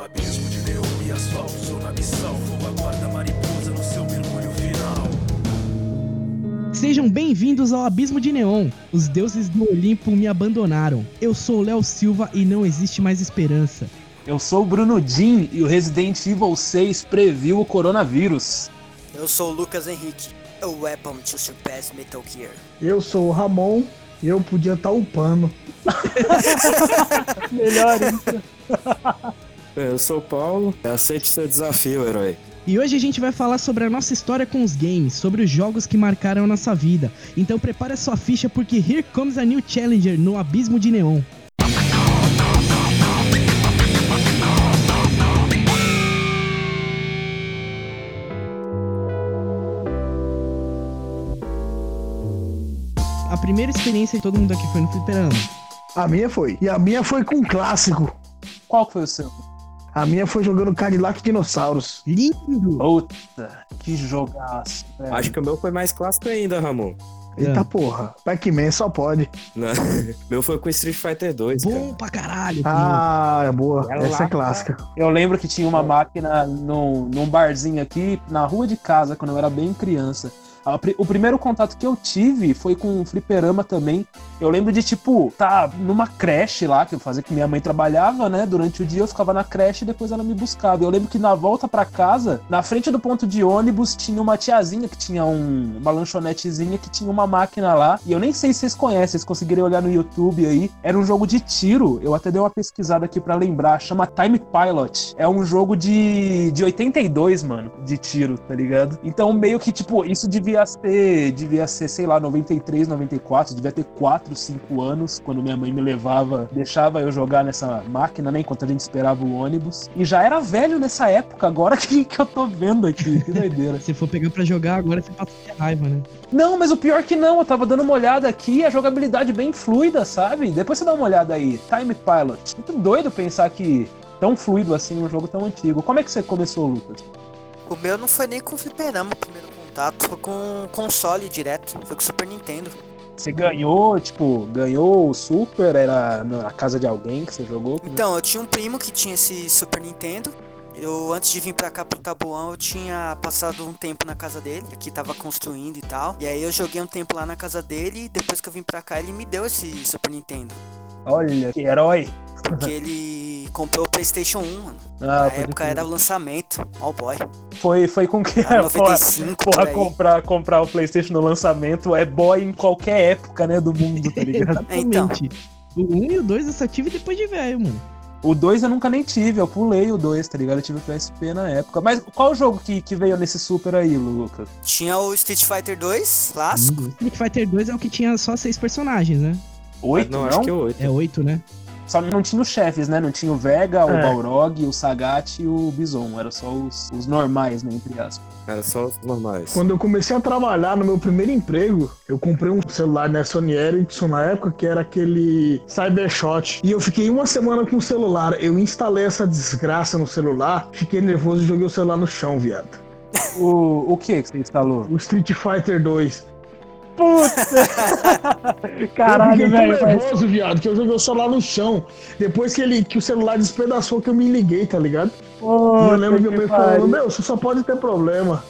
Abismo de neon e asfalto, sou na missão. Vou aguarda mariposa no seu mergulho final. Sejam bem-vindos ao Abismo de Neon. Os deuses do Olimpo me abandonaram. Eu sou o Léo Silva e não existe mais esperança. Eu sou o Bruno Din e o Resident Evil 6 previu o coronavírus. Eu sou o Lucas Henrique. A weapon to surpass Metal Gear. Eu sou o Ramon e eu podia estar upando. Melhor isso. Eu sou o Paulo, aceite seu desafio, herói. E hoje a gente vai falar sobre a nossa história com os games, sobre os jogos que marcaram a nossa vida. Então prepare a sua ficha porque here comes a new challenger no Abismo de Neon. A primeira experiência de todo mundo aqui foi no fliperama. A minha foi. E a minha foi com um clássico. Qual que foi o seu? A minha foi jogando Cadillac Dinossauros. Lindo! Puta, que jogaço. velho. Acho que o meu foi mais clássico ainda, Ramon. Eita É. porra. Pac-Man só pode. Não, meu foi com Street Fighter 2, Bom cara. pra caralho. Ah, é boa. Ela Essa é lá, clássica. Eu lembro que tinha uma máquina num, num barzinho aqui na rua de casa, quando eu era bem criança. A O primeiro contato que eu tive foi com um fliperama também. Eu lembro de, tipo, tá numa creche lá, que eu fazia que minha mãe trabalhava, né? Durante o dia eu ficava na creche e depois ela me buscava. Eu lembro que na volta pra casa, na frente do ponto de ônibus, tinha uma tiazinha que tinha um- uma lanchonetezinha que tinha uma máquina lá. E eu nem sei se vocês conhecem, vocês conseguirem olhar no YouTube aí. Era um jogo de tiro. Eu até dei uma pesquisada aqui pra lembrar. Chama Time Pilot. É um jogo de, de 82, mano, de tiro, tá ligado? Então, meio que, tipo, isso devia ser, devia ser, sei lá, 93, 94. Devia ter 4, 5 anos, quando minha mãe me levava, deixava eu jogar nessa máquina, né, enquanto a gente esperava o ônibus. E já era velho nessa época, agora que, que eu tô vendo aqui. Que doideira. Se for pegar pra jogar agora, você passa de raiva, né? Não, mas o pior que não, eu tava dando uma olhada aqui, a jogabilidade bem fluida, sabe? Depois você dá uma olhada aí, Time Pilot. Muito doido pensar que tão fluido assim um jogo tão antigo. Como é que você começou, Lucas? O meu não foi nem com o fliperama o primeiro contato, foi com console direto. Foi com o Super Nintendo. Você ganhou, tipo, ganhou o Super? Era na casa de alguém que você jogou? Então, eu tinha um primo que tinha esse Super Nintendo. Eu, antes de vir pra cá pro Tabuão, eu tinha passado um tempo na casa dele, que tava construindo e tal. E aí eu joguei um tempo lá na casa dele e depois que eu vim pra cá, ele me deu esse Super Nintendo. Olha, que herói. Porque ele comprou o PlayStation 1, mano. Ah, Na época era o lançamento. All boy. foi, foi com que Era porra, 95 por porra aí. comprar, comprar o PlayStation no lançamento é boy em qualquer época, né, do mundo, tá ligado? Exatamente. O 1 e o 2 eu só tive depois de velho, mano. O 2 eu nunca nem tive, eu pulei o 2, tá ligado? Eu tive o PSP na época. Mas qual jogo que, que veio nesse Super aí, Lucas? Tinha o Street Fighter 2, clássico. Street Fighter 2 é o que tinha só seis personagens, né? Oito, não, não? acho que é 8. É oito, né? Só não tinha os chefes, né? Não tinha o Vega, o É. Balrog, o Sagat e o Bison. Era só os, os normais, né? Entre aspas. Era só os normais. Quando eu comecei a trabalhar no meu primeiro emprego, eu comprei um celular da Sony Ericsson na época, que era aquele Cybershot. E eu fiquei uma semana com o celular. Eu instalei essa desgraça no celular, fiquei nervoso e joguei o celular no chão, viado. O, o que que você instalou? O Street Fighter 2. Eu Caralho, fiquei velho. tão mas- nervoso, viado, que eu joguei o celular no chão. Depois que, ele, que o celular despedaçou, que eu me liguei, tá ligado? E eu lembro que que pai falando, meu, você só pode ter problema.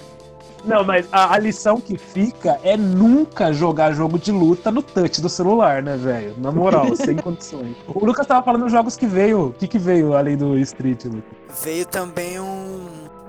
Não, mas a, a lição que fica é nunca jogar jogo de luta no touch do celular, né, velho? Na moral, sem condições. O Lucas tava falando dos jogos que veio. O que que veio além do Street, Lucas? Veio também um,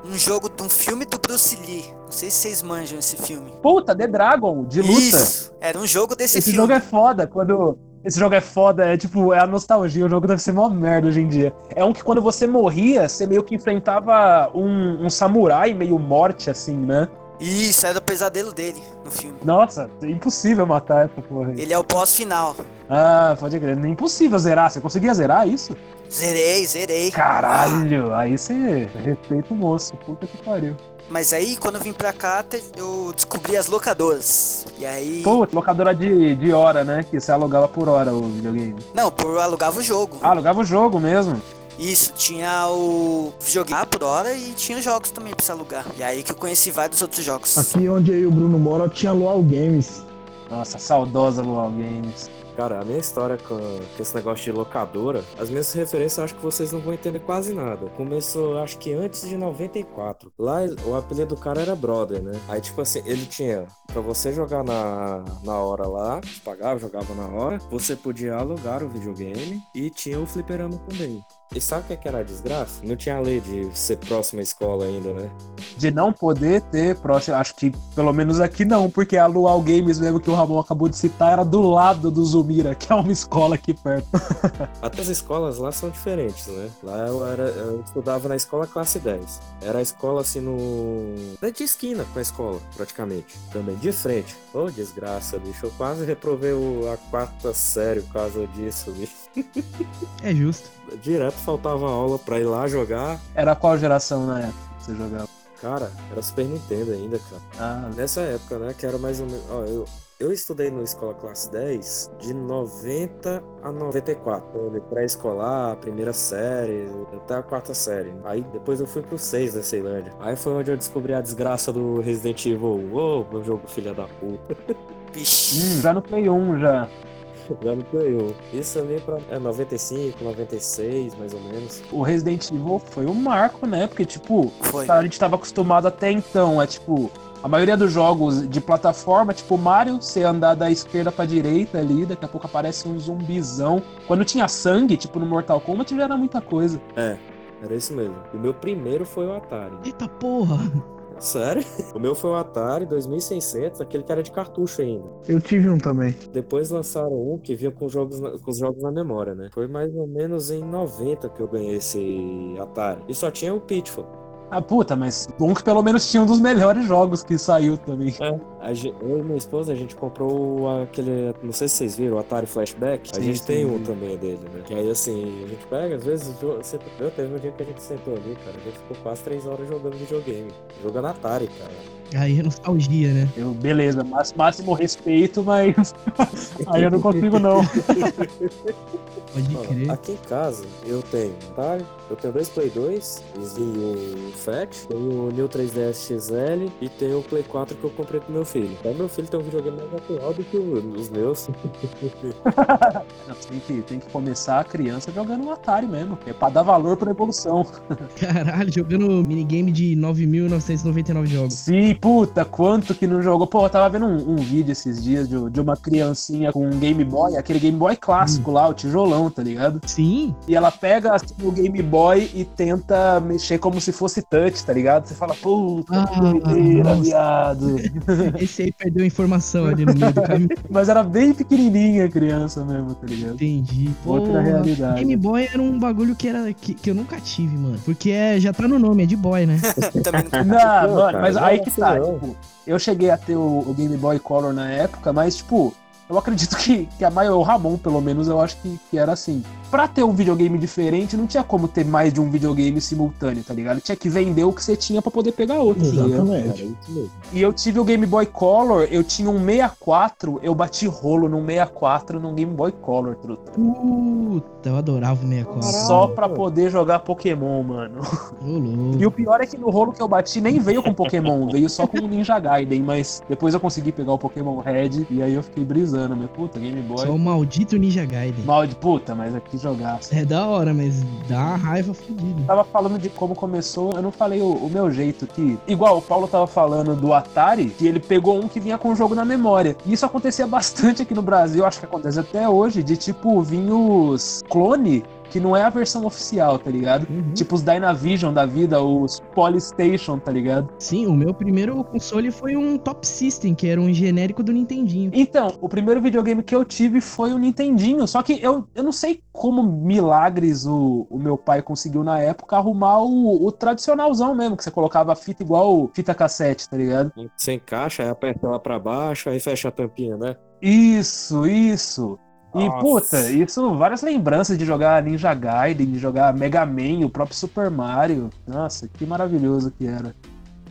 um jogo de um filme do Bruce Lee. Não sei se vocês manjam esse filme. Puta, The Dragon, de luta. Isso! Era um jogo desse Esse filme. jogo é foda, quando. Esse jogo é foda, é tipo, é a nostalgia, o jogo deve ser mó merda hoje em dia. É um que quando você morria, você meio que enfrentava um, um samurai meio morte, assim, né? Isso, era o pesadelo dele no filme. Nossa, é impossível matar essa porra aí. Ele é o boss final. Ah, pode crer. É impossível zerar. Você conseguia zerar isso? Zerei, zerei. Caralho, aí você respeita o moço. Puta que pariu. Mas aí, quando eu vim pra cá, eu descobri as locadoras. E aí. Pô, locadora de, de hora, né? Que você alugava por hora o videogame. Não, por eu alugava o jogo. Ah, alugava o jogo mesmo. Isso, tinha o videogame por hora e tinha jogos também pra você alugar. E aí que eu conheci vários outros jogos. Aqui onde eu e o Bruno mora tinha Luau Games. Nossa, saudosa Luau Games. Cara, a minha história com, com esse negócio de locadora, as minhas referências acho que vocês não vão entender quase nada. Começou, acho que antes de 94. Lá o apelido do cara era Brother, né? Aí, tipo assim, ele tinha pra você jogar na, na hora lá, pagava, jogava na hora, você podia alugar o videogame e tinha o fliperama também. E sabe o que, é que era a desgraça? Não tinha lei de ser próximo à escola ainda, né? De não poder ter próximo, acho que pelo menos aqui não, porque a Luau Games mesmo que o Ramon acabou de citar era do lado do Zumira, que é uma escola aqui perto. Até as escolas lá são diferentes, né? Lá eu, era, eu estudava na escola classe 10. Era a escola assim no. De esquina com a escola, praticamente. Também de frente. Ô, oh, desgraça, bicho. Eu quase reprovei o, a quarta série por causa disso, bicho. É justo. Direto faltava aula pra ir lá jogar. Era qual geração na época que você jogava? Cara, era Super Nintendo ainda, cara. Ah, Nessa época, né? Que era mais ou menos. Ó, eu, eu estudei na escola classe 10 de 90 a 94. Pré-escolar, primeira série, até a quarta série. Aí depois eu fui pro 6 da Ceilândia. Aí foi onde eu descobri a desgraça do Resident Evil. Ô, meu jogo filha da puta. Hum, já no Play 1 já. Me ganhou. Isso ali pra é 95, 96, mais ou menos. O Resident Evil foi um marco, né? Porque, tipo, Foi. a gente tava acostumado até então, é tipo. A maioria dos jogos de plataforma, tipo Mario, você andar da esquerda pra direita ali, daqui a pouco aparece um zumbizão. Quando tinha sangue, tipo no Mortal Kombat, já era muita coisa. É, era isso mesmo. O meu primeiro foi o Atari. Eita porra! Sério? O meu foi o Atari 2600, aquele que era de cartucho ainda. Eu tive um também. Depois lançaram um que vinha com, jogos na- com os jogos na memória, né? Foi mais ou menos em 90 que eu ganhei esse Atari. E só tinha o Pitfall. Ah, puta, mas bom que pelo menos tinha um dos melhores jogos que saiu também. A gen- eu e minha esposa, a gente comprou aquele. Não sei se vocês viram, o Atari Flashback. A Sim, gente sim, tem um também dele, né? Que aí assim, a gente pega, às vezes, você, eu teve um dia que a gente sentou ali, cara. A gente ficou quase três horas jogando videogame. Jogando Atari, cara. Aí é nostalgia, né? Eu, beleza, mas, máximo respeito, mas. Aí eu não consigo, não. Pode crer. aqui em casa eu tenho Atari, eu tenho dois Play 2, o Tenho o New 3DS XL e tenho o Play 4 que eu comprei pro meu filho. Então meu filho tem um videogame mais atual do que os meus. Não, tem, que, tem que começar a criança jogando um Atari mesmo. É pra dar valor pra evolução. Caralho, jogando minigame de 9.999 jogos. Sim, puta, quanto que não jogou. Pô, eu tava vendo um, um vídeo esses dias de, de uma criancinha com um Game Boy, aquele Game Boy clássico lá, o tijolão, tá ligado? Sim, E ela pega assim, o Game Boy e tenta mexer como se fosse touch, tá ligado? Você fala, puta, Ah, doideira, viado. esse aí perdeu informação ali no meio do caminho. Mas era bem pequenininha a criança mesmo, tá ligado? Entendi. Outra Porra, realidade. Game Boy era um bagulho que, era, que, que eu nunca tive, mano. Porque é, já tá no nome, é de boy, né? Não Não, mano, mas aí que tá, tipo, eu cheguei a ter o, o Game Boy Color na época, mas, tipo, eu acredito que, que a maior, o Ramon, pelo menos, eu acho que, que era assim. Pra ter um videogame diferente, não tinha como ter mais de um videogame simultâneo, tá ligado? Tinha que vender o que você tinha pra poder pegar outro. tá Exatamente. é isso mesmo. E eu tive o Game Boy Color, eu tinha um 64, eu bati rolo num 64 num Game Boy Color, truta. Puta, eu adorava o 64. Só pra poder jogar Pokémon, mano. E o pior é que no rolo que eu bati nem veio com Pokémon, veio só com o Ninja Gaiden, mas depois eu consegui pegar o Pokémon Red e aí eu fiquei brisando, meu puta, Game Boy. Só o maldito Ninja Gaiden. Mal de puta, mas aqui jogaço. É da hora, mas dá uma raiva fodida. Tava falando de como começou, eu não falei o, o meu jeito que. Igual o Paulo tava falando do Atari, que ele pegou um que vinha com o jogo na memória. E isso acontecia bastante aqui no Brasil, acho que acontece até hoje, de tipo, vir os clone, que não é a versão oficial, tá ligado? Uhum. Tipo os Dynavision da vida, os Polystation, tá ligado? Sim, o meu primeiro console foi um Top System, que era um genérico do Nintendinho. Então, o primeiro videogame que eu tive foi o Nintendinho, só que eu, eu não sei como milagres o, o meu pai conseguiu na época arrumar o, o tradicionalzão mesmo, que você colocava a fita igual fita cassete, tá ligado? Você encaixa, aí aperta lá pra baixo, aí fecha a tampinha, né? Isso, isso. E, Nossa. puta, isso, várias lembranças de jogar Ninja Gaiden, de jogar Mega Man, o próprio Super Mario. Nossa, que maravilhoso que era.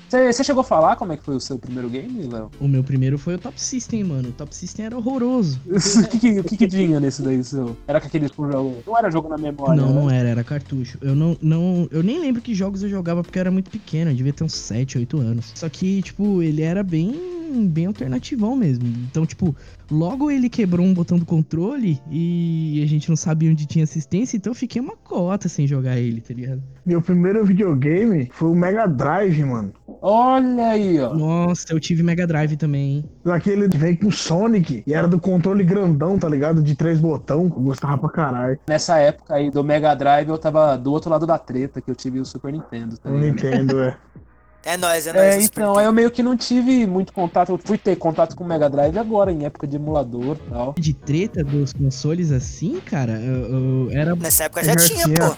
Você você chegou a falar como é que foi o seu primeiro game, Léo? O meu primeiro foi o Top System, mano. O Top System era horroroso. O que, que, o que que tinha nesse daí, seu? Era com aquele jogo. Não era jogo na memória. não, né? não era, era cartucho. Eu não, não, eu nem lembro que jogos eu jogava porque eu era muito pequeno, eu devia ter uns 7, 8 anos. Só que, tipo, ele era bem bem alternativão mesmo. Então, tipo, logo ele quebrou um botão do controle e a gente não sabia onde tinha assistência, então eu fiquei uma cota sem jogar ele, tá ligado? Meu primeiro videogame foi o Mega Drive, mano. Olha aí, ó. Nossa, eu tive Mega Drive também, hein? Daquele que vem com Sonic e era do controle grandão, tá ligado? De três botão. Eu gostava pra caralho. Nessa época aí do Mega Drive, eu tava do outro lado da treta, que eu tive o Super Nintendo, tá ligado? entendo, é. É nóis, é nóis. É, o Super então, aí eu meio que não tive muito contato. Eu fui ter contato com o Mega Drive agora, em época de emulador e tal. De treta dos consoles assim, cara, eu, eu era Nessa época já tinha, tinha. pô.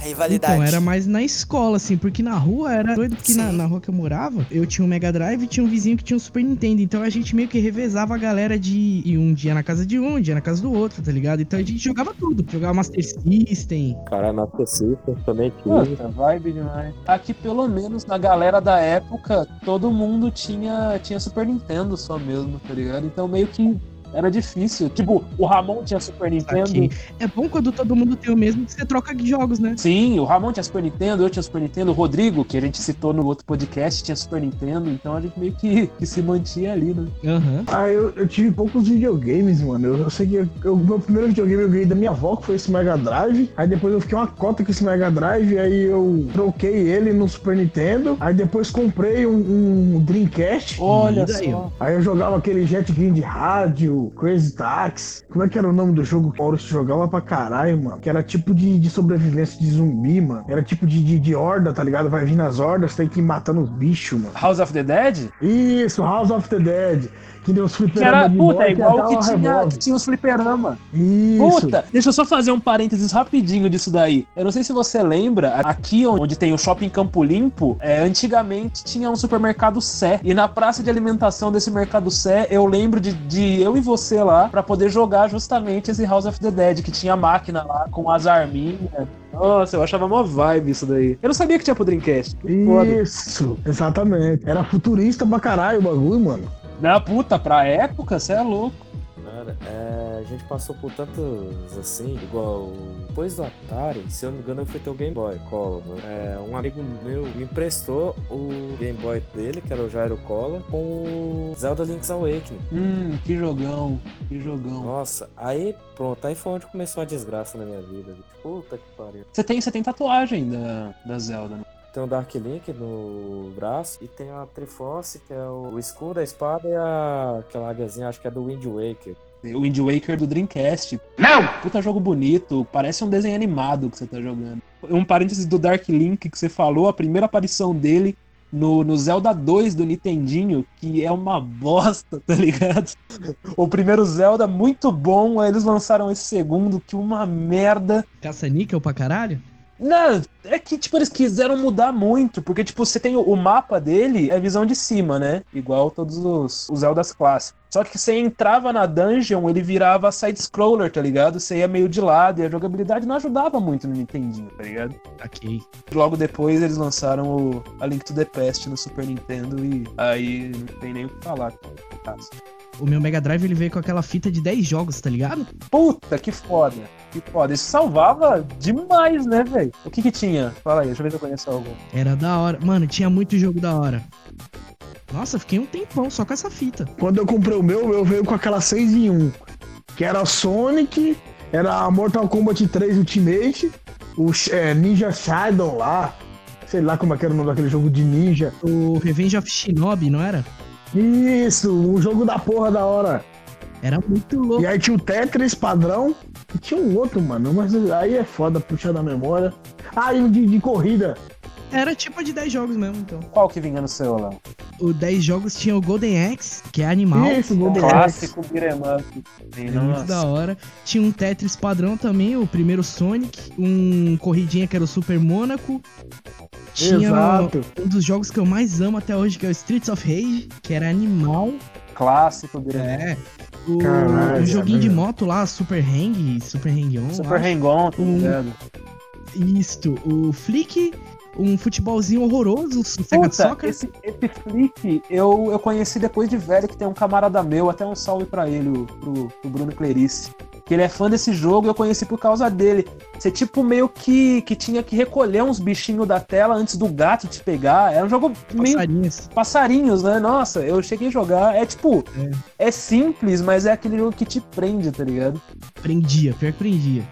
Rivalidade. Então, era mais na escola, assim, porque na rua era doido, porque na, na rua que eu morava, eu tinha um Mega Drive e tinha um vizinho que tinha um Super Nintendo. Então a gente meio que revezava a galera de ir um dia na casa de um, um dia na casa do outro, tá ligado? Então a gente jogava tudo. Jogava Master System. Cara, na System também tive. Puta, vibe demais. Aqui, pelo menos, na galera da época, todo mundo tinha, tinha Super Nintendo só mesmo, tá ligado? Então meio que era difícil. Tipo, o Ramon tinha Super Nintendo. Saquei. É bom quando todo mundo tem o mesmo que você troca de jogos, né? Sim, o Ramon tinha Super Nintendo, eu tinha Super Nintendo, o Rodrigo, que a gente citou no outro podcast, tinha Super Nintendo, então a gente meio que, que se mantinha ali, né? Aham. Ah, eu, eu tive poucos videogames, mano. Eu, eu sei que o meu primeiro videogame eu ganhei da minha avó, que foi esse Mega Drive. Aí depois eu fiquei uma cota com esse Mega Drive, aí eu troquei ele no Super Nintendo. Aí depois comprei um, um Dreamcast. Olha só. Aí eu jogava aquele Jet Game de rádio, Crazy Taxi. Como é que era o nome do jogo que o Maurício jogava pra caralho, mano? Que era tipo de, de sobrevivência de zumbi, mano. Era tipo de, de, de horda, tá ligado? Vai vir nas hordas, tem que ir matando os bichos, mano. House of the Dead? Isso, House of the Dead. Que deu os era, fliperama de puta, é igual que uma tinha, que tinha os fliperama. Isso. Puta, deixa eu só fazer um parênteses rapidinho disso daí. Eu não sei se você lembra, aqui onde tem o shopping Campo Limpo, é, antigamente tinha um supermercado Sé. E na praça de alimentação desse mercado Sé, eu lembro de, de eu e você lá pra poder jogar justamente esse House of the Dead, que tinha máquina lá com as arminhas. Nossa, eu achava mó vibe isso daí. Eu não sabia que tinha pro Dreamcast. Isso, exatamente. Era futurista pra caralho o bagulho, mano. Na puta, pra época, você é louco. Cara, é, a gente passou por tantos assim, igual. Depois do Atari, se eu não me engano, eu fui ter o Game Boy Color. É, um amigo meu me emprestou o Game Boy dele, que era o Jairo Color, com o Zelda Link's Awakening. Hum, que jogão, que jogão. Nossa, aí pronto, aí foi onde começou a desgraça na minha vida. Puta que pariu. Você tem, você tem tatuagem da, da Zelda, né? Tem o Dark Link no braço e tem a Triforce, que é o, escudo, a espada e a, aquela águiazinha, acho que é do Wind Waker. O Wind Waker do Dreamcast. Não! Puta jogo bonito, parece um desenho animado que você tá jogando. Um parênteses do Dark Link que você falou, a primeira aparição dele no, no Zelda 2 do Nintendinho, que é uma bosta, tá ligado? O primeiro Zelda muito bom, aí eles lançaram esse segundo, que uma merda. Caça-níquel pra caralho? Não, é que, tipo, eles quiseram mudar muito, porque, tipo, você tem o, o mapa dele, é visão de cima, né? Igual todos os, os Zeldas clássicos. Só que você entrava na dungeon, ele virava side-scroller, tá ligado? Você ia meio de lado e a jogabilidade não ajudava muito no Nintendinho, tá ligado? Ok. Logo depois eles lançaram o A Link to the Past no Super Nintendo e aí não tem nem o que falar. O meu Mega Drive ele veio com aquela fita de 10 jogos, tá ligado? Puta, que foda. Que foda. Isso salvava demais, né, velho? O que que tinha? Fala aí, deixa eu ver se eu conheço algum. Era da hora. Mano, tinha muito jogo da hora. Nossa, fiquei um tempão só com essa fita. Quando eu comprei o meu, eu veio com aquela 6 em 1. Que era Sonic, era Mortal Kombat 3 Ultimate, o é, Ninja Shadow lá. Sei lá como é que era o nome daquele jogo de ninja. O Revenge of Shinobi, não era? Isso, um jogo da porra da hora. Era muito louco. E aí tinha o Tetris padrão e tinha um outro, mano. Mas aí é foda puxar da memória. Ah, e o de, de corrida. Era tipo de 10 jogos mesmo, então. Qual que vinha no seu, Léo? O 10 jogos tinha o Golden Axe, que é animal. Isso, Golden. Clássico beat'em up. Era muito da hora. Tinha um Tetris padrão também, o primeiro Sonic. Um corridinha que era o Super Mônaco. Tinha Exato. um dos jogos que eu mais amo até hoje, que é o Streets of Rage, que era animal. Clássico beat'em up. É. O, Caralho, o joguinho de velho. moto lá, Super Hang, Super Hang On. Super lá. Hang-On, tá ligado? Isto, o Flick um futebolzinho horroroso, Sega Puta, Soccer. esse, esse flip eu, eu conheci depois de velho, que tem um camarada meu, até um salve pra ele, pro, pro Bruno Clerice. Que ele é fã desse jogo e eu conheci por causa dele. Você, tipo, meio que, que tinha que recolher uns bichinhos da tela antes do gato te pegar. Era um jogo meio Passarinhos. passarinhos, né? Nossa, eu cheguei a jogar. É tipo, é, simples, mas é aquele jogo que te prende, tá ligado? Prendia, pior que prendia.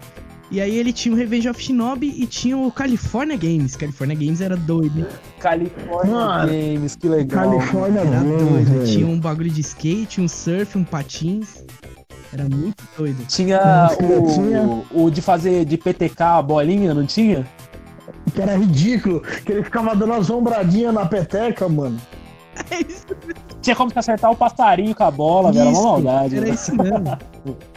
E aí ele tinha o Revenge of Shinobi e tinha o California Games. California Games era doido, hein? California Mano, Games, que legal. Califórnia Era Games, doido. velho. Tinha um bagulho de skate, um surf, um patins. Era muito doido. Tinha Tinha. o, o de fazer de PTK a bolinha, não tinha? Que era ridículo, que ele ficava dando as ombradinhas na peteca, mano. É isso, Tinha como se acertar o passarinho com a bola, velho. Era uma isso, maldade. Era né? isso mesmo.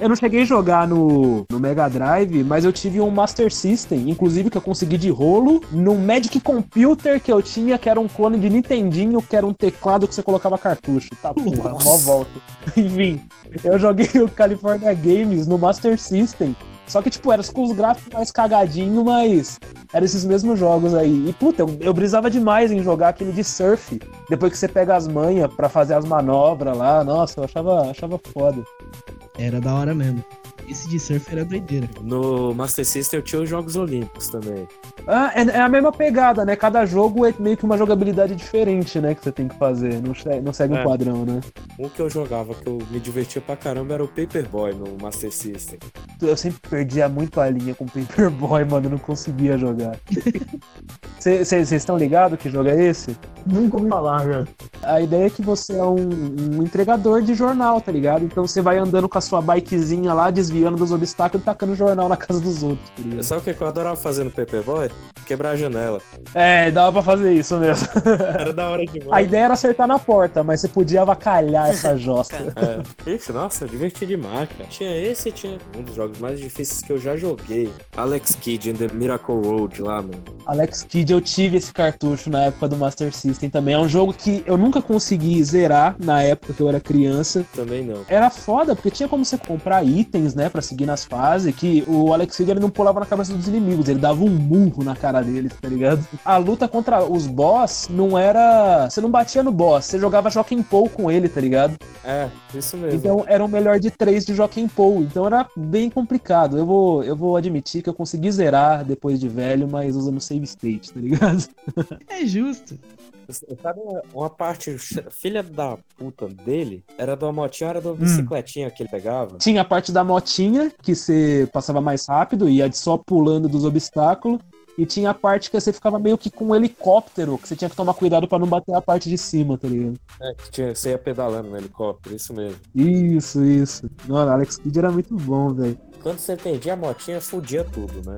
Eu não cheguei a jogar no, no Mega Drive, mas eu tive um Master System, inclusive que eu consegui de rolo, num Magic Computer que eu tinha, que era um clone de Nintendinho, que era um teclado que você colocava cartucho. Tá porra, Nossa. mó volta. Enfim, eu joguei o California Games no Master System. Só que, tipo, era com os gráficos mais cagadinho, mas eram esses mesmos jogos aí. E, puta, eu, eu brisava demais em jogar aquele de surf. Depois que você pega as manhas pra fazer as manobras lá. Nossa, eu achava, achava foda. Era da hora mesmo. Esse de surf era doideira. No Master System eu tinha os Jogos Olímpicos também. Ah, é, é a mesma pegada, né? Cada jogo é meio que uma jogabilidade diferente, né? Que você tem que fazer. Não, não segue um É. padrão, né? Um que eu jogava, que eu me divertia pra caramba, era o Paperboy no Master System. Eu sempre perdia muito a linha com Paperboy, mano. Eu não conseguia jogar. Vocês estão ligados que jogo é esse? Nunca ouvi falar, velho. A ideia é que você é um, um entregador de jornal, tá ligado? Então você vai andando com a sua bikezinha lá, desviando dos obstáculos e tacando jornal na casa dos outros, tá ligado? Sabe o que eu adorava fazer no Paperboy? Quebrar a janela. É, dava pra fazer isso mesmo. Era da hora A demais. ideia era acertar na porta, mas você podia avacalhar essa josta. É. Isso, nossa, diverti demais, cara. Tinha esse e tinha um dos jogos mais difíceis que eu já joguei. Alex Kidd in the Miracle Road lá, mano. Alex Kidd, eu tive esse cartucho na época do Master System também. É um jogo que eu nunca consegui zerar na época que eu era criança. Também não. Era foda, porque tinha como você comprar itens, né, pra seguir nas fases, que o Alex Kidd ele não pulava na cabeça dos inimigos, ele dava um murro na cara deles, tá ligado? A luta contra os boss não era... Você não batia no boss, você jogava Joaquim Pou com ele, tá ligado? É, isso mesmo. Então era o melhor de três de Joaquim Pou, então era bem complicado. Eu vou, eu vou admitir que eu consegui zerar depois de velho, mas usando save state, tá ligado? É justo. Sabe uma- parte filha da puta dele? Era da motinha, era da bicicletinha que ele pegava. Tinha a parte da motinha, que você passava mais rápido, ia só pulando dos obstáculos. E tinha a parte que você ficava meio que com um helicóptero, que você tinha que tomar cuidado pra não bater a parte de cima, tá ligado? É, que tinha, você ia pedalando no helicóptero, isso mesmo. Isso, isso. Mano, Alex Kidd era muito bom, velho. Quando você entendia a motinha, fudia tudo, né?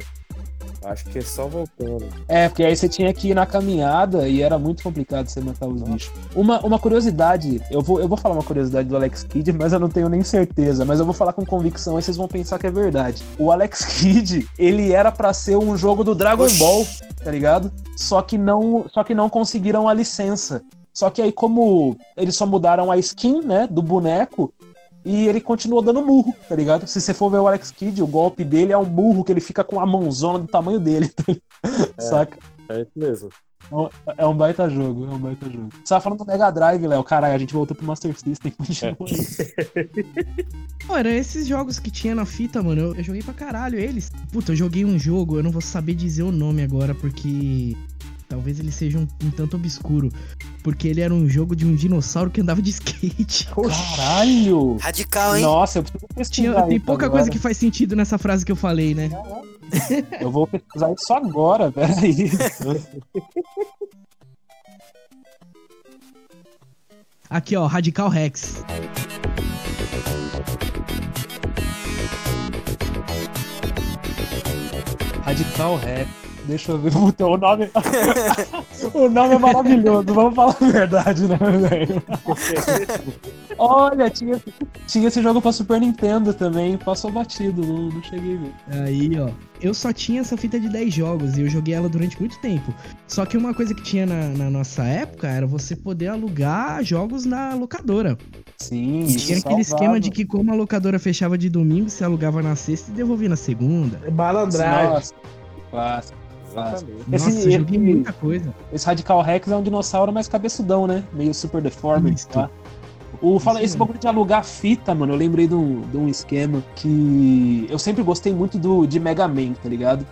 Acho que só voltando. É, porque aí você tinha que ir na caminhada e era muito complicado você matar os bichos. Uma, uma curiosidade, eu vou, eu vou falar uma curiosidade do Alex Kidd, mas eu não tenho nem certeza, mas eu vou falar com convicção e vocês vão pensar que é verdade. O Alex Kidd, ele era pra ser um jogo do Dragon Oxi. Ball, tá ligado? Só que não, só que não conseguiram a licença. Só que aí como eles só mudaram a skin, né, do boneco, e ele continuou dando murro, tá ligado? Se você for ver o Alex Kidd, o golpe dele é um murro que ele fica com a mãozona do tamanho dele, saca? É isso mesmo. É um baita jogo, é um baita jogo. Você tava falando do Mega Drive, Léo. Caralho, a gente voltou pro Master System. Continua. Pô, era esses jogos que tinha na fita, mano. Eu, eu joguei pra caralho eles. Puta, eu joguei um jogo, eu não vou saber dizer o nome agora, porque talvez ele seja um, um tanto obscuro. Porque ele era um jogo de um dinossauro que andava de skate. Caralho! Radical, hein? Nossa, eu preciso pesquisar Tinha, tem isso pouca agora. coisa que faz sentido nessa frase que eu falei, né? Eu vou pesquisar isso agora, peraí. Aqui, ó, Radical Rex. Radical Rap. Deixa eu ver o nome. o nome é maravilhoso, vamos falar a verdade, né, velho? Olha, tinha, tinha esse jogo pra Super Nintendo também, passou batido, não, não cheguei a ver. Aí, ó. Eu só tinha essa fita de 10 jogos e eu joguei ela durante muito tempo. Só que uma coisa que tinha na, na nossa época era você poder alugar jogos na locadora. Sim, E isso tinha aquele salvava. esquema de que como a locadora fechava de domingo, você alugava na sexta e devolvia na segunda. É malandragem. Nossa, clássico. Exatamente. Nossa, Esse- eu joguei esse- muita coisa. Esse Radical Rex é um dinossauro mais cabeçudão, né? Meio super deformed, tá? O, fala, esse bagulho de alugar fita, mano, eu lembrei de um, de um esquema que eu sempre gostei muito do, de Mega Man, tá ligado?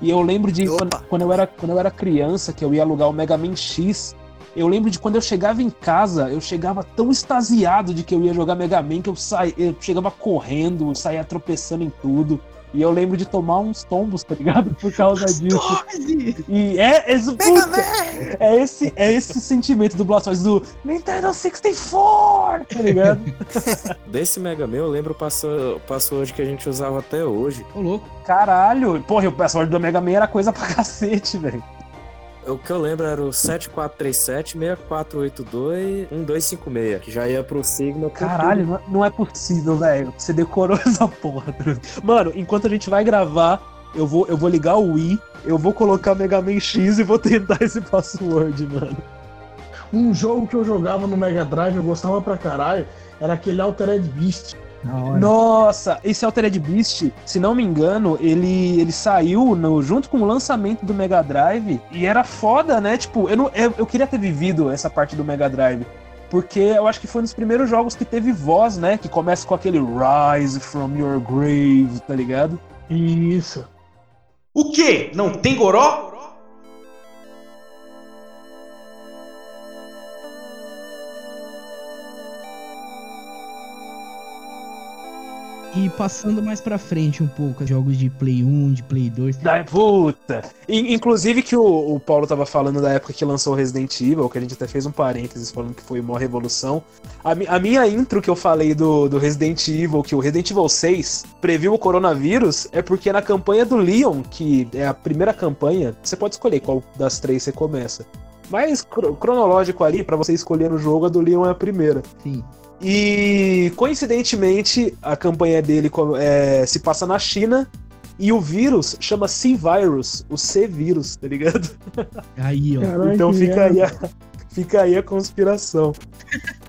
E eu lembro de quando, quando eu era, quando eu era criança, que eu ia alugar o Mega Man X, eu lembro de quando eu chegava em casa, eu chegava tão extasiado de que eu ia jogar Mega Man que eu, saía, eu chegava correndo, saía tropeçando em tudo. E eu lembro de tomar uns tombos, tá ligado? Por causa disso. E é, é, Mega puta, é esse, é esse sentimento do Blastoise do Nintendo 64, tá ligado? Desse Mega Man eu lembro o passo- password que a gente usava até hoje. Ô, louco. Caralho, porra, e o password do Mega Man era coisa pra cacete, velho. O que eu lembro era o 7437 6482 1256, que já ia pro Sigma. pro Caralho, não é- não é possível, velho. Você decorou essa porra. Mano, enquanto a gente vai gravar, eu vou, eu vou ligar o Wii, eu vou colocar Mega Man X e vou tentar esse password, mano. Um jogo que eu jogava no Mega Drive, eu gostava pra caralho, era aquele Altered Beast. Nossa, esse Altered Beast, se não me engano, ele, ele saiu no, junto com o lançamento do Mega Drive e era foda, né? Tipo, eu, não, eu, eu queria ter vivido essa parte do Mega Drive. Porque eu acho que foi um dos primeiros jogos que teve voz, né? Que começa com aquele Rise from your grave, tá ligado? Isso. O quê? Não tem goró? E passando mais pra frente um pouco, jogos de Play 1, de Play 2. Da puta! In- Inclusive que o, o Paulo tava falando da época que lançou o Resident Evil, que a gente até fez um parênteses falando que foi uma revolução. A, a minha intro que eu falei do, do Resident Evil, que o Resident Evil 6 previu o coronavírus, é porque na campanha do Leon, que é a primeira campanha, você pode escolher qual das três você começa. Mas cro- cronológico ali, pra você escolher o jogo, a do Leon é a primeira. Sim. E coincidentemente, a campanha dele é, se passa na China e o vírus chama C-Virus, o C-Vírus, tá ligado? Aí, ó. Caralho, então fica aí, a, fica aí a conspiração.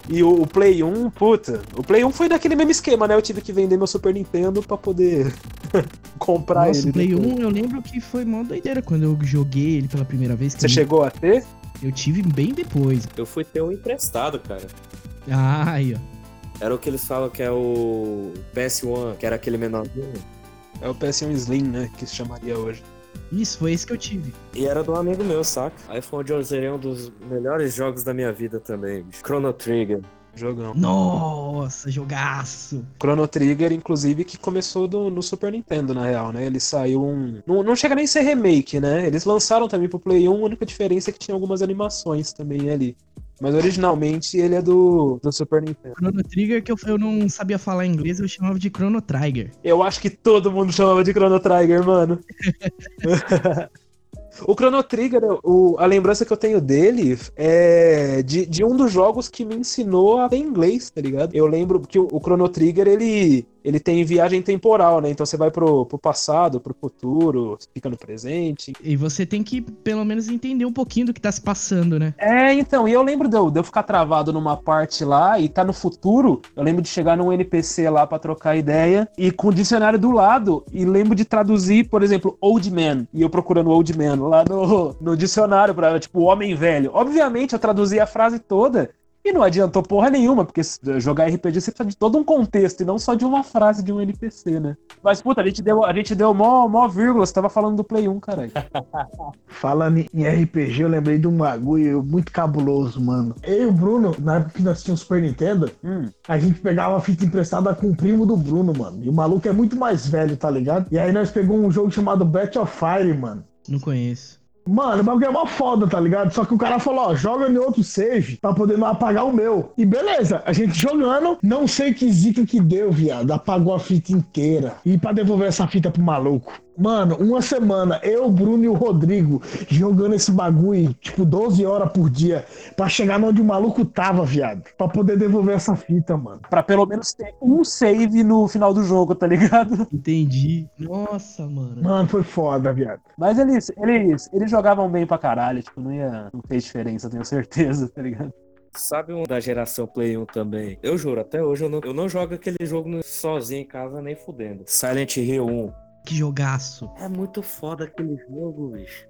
E o, o Play 1, puta, o Play 1 foi daquele mesmo esquema, né? Eu tive que vender meu Super Nintendo pra poder comprar Nossa, ele. o Play depois. 1 eu lembro que foi mó doideira quando eu joguei ele pela primeira vez. que Você eu, chegou a ter? eu tive bem depois. Eu fui ter um emprestado, cara. Ah, aí, ó. Era o que eles falam que é o PS1, que era aquele menorzinho. É o PS1 Slim, né? Que se chamaria hoje. Isso, foi esse que eu tive. E era do amigo meu, saca? Aí foi onde eu zerei um dos melhores jogos da minha vida também, bicho. Chrono Trigger. Jogão. Nossa, jogaço. Chrono Trigger, inclusive, que começou do- no Super Nintendo, na real, né? Ele saiu um. Não, não chega nem a ser remake, né? Eles lançaram também pro Play 1, a única diferença é que tinha algumas animações também ali. Mas originalmente ele é do, do Super Nintendo. Chrono Trigger, que eu, eu não sabia falar inglês, eu chamava de Chrono Trigger. Eu acho que todo mundo chamava de Chrono Trigger, mano. O Chrono Trigger, o- a lembrança que eu tenho dele é de, de um dos jogos que me ensinou a ler inglês, tá ligado? Eu lembro que o, o Chrono Trigger, ele, ele tem viagem temporal, né? Então você vai pro, pro passado, pro futuro, fica no presente. E você tem que, pelo menos, entender um pouquinho do que tá se passando, né? É, então, e eu lembro de eu, de eu ficar travado numa parte lá e tá no futuro. Eu lembro de chegar num NPC lá pra trocar ideia e com o dicionário do lado. E lembro de traduzir, por exemplo, Old Man. E eu procurando Old Man lá no, no dicionário pra, tipo, homem velho. Obviamente eu traduzi a frase toda. E não adiantou porra nenhuma, porque jogar RPG você precisa de todo um contexto e não só de uma frase de um NPC, né? Mas, puta, a gente deu, a gente deu mó, mó vírgula, você tava falando do Play 1, caralho. Falando em RPG, eu lembrei de um bagulho muito cabuloso, mano. Eu e o Bruno, na época que nós tínhamos Super Nintendo, Hum. a gente pegava a fita emprestada com o primo do Bruno, mano. E o maluco é muito mais velho, tá ligado? E aí nós pegamos um jogo chamado Battle of Fire, mano. Não conheço. Mano, o bagulho é mó foda, tá ligado? Só que o cara falou, ó, joga em outro save pra poder não apagar o meu. E beleza, a gente jogando, não sei que zica que deu, viado. Apagou a fita inteira. E pra devolver essa fita pro maluco. Mano, uma semana, eu, o Bruno e o Rodrigo jogando esse bagulho, tipo, 12 horas por dia, pra chegar onde o maluco tava, viado. Pra poder devolver essa fita, mano. Pra pelo menos ter um save no final do jogo, tá ligado? Entendi. Nossa, mano. Mano, foi foda, viado. Mas eles, eles, eles jogavam bem pra caralho, tipo, não ia. Não fez diferença, eu tenho certeza, tá ligado? Sabe um da geração Play 1 também? Eu juro, até hoje eu não, eu não jogo aquele jogo sozinho em casa nem fudendo. Silent Hill 1. Que jogaço. É muito foda aquele jogo, bicho.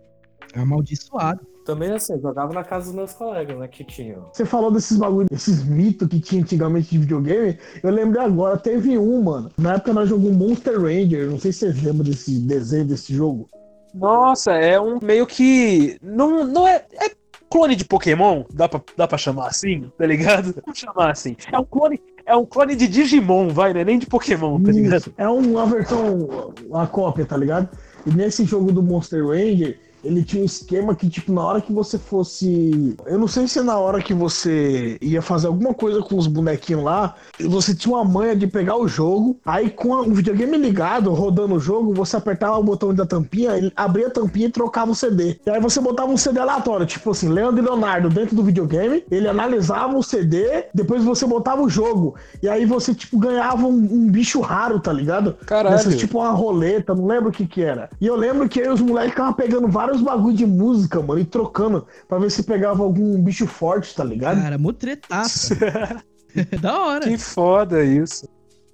Amaldiçoado. Também assim, eu jogava na casa dos meus colegas, né? Que tinham. Você falou desses bagulho, desses mitos que tinha antigamente de videogame. Eu lembrei agora, teve um, mano. Na época nós jogamos Monster Ranger. Não sei se vocês lembram desse desenho desse jogo. Nossa, é um meio que. Não, não é. É clone de Pokémon? Dá pra, dá pra chamar assim? Tá ligado? Vamos chamar assim. É um clone. É um clone de Digimon, vai, né? Nem de Pokémon, tá ligado? Isso. É uma versão, uma cópia, tá ligado? E nesse jogo do Monster Ranger, ele tinha um esquema que, tipo, na hora que você fosse. Eu não sei se é na hora que você ia fazer alguma coisa com os bonequinhos lá, você tinha uma manha de pegar o jogo, aí com o videogame ligado, rodando o jogo, você apertava o botão da tampinha, ele abria a tampinha e trocava o CD. E aí você botava um CD aleatório, tipo assim, Leandro e Leonardo dentro do videogame, ele analisava o CD, depois você botava o jogo. E aí você, tipo, ganhava um, um bicho raro, tá ligado? Caralho. Dessas, tipo uma roleta, não lembro o que que era. E eu lembro que aí os moleques ficavam pegando vários bagulho de música, mano, e trocando pra ver se pegava algum bicho forte, tá ligado? Cara, motretaço. da hora. Que foda isso.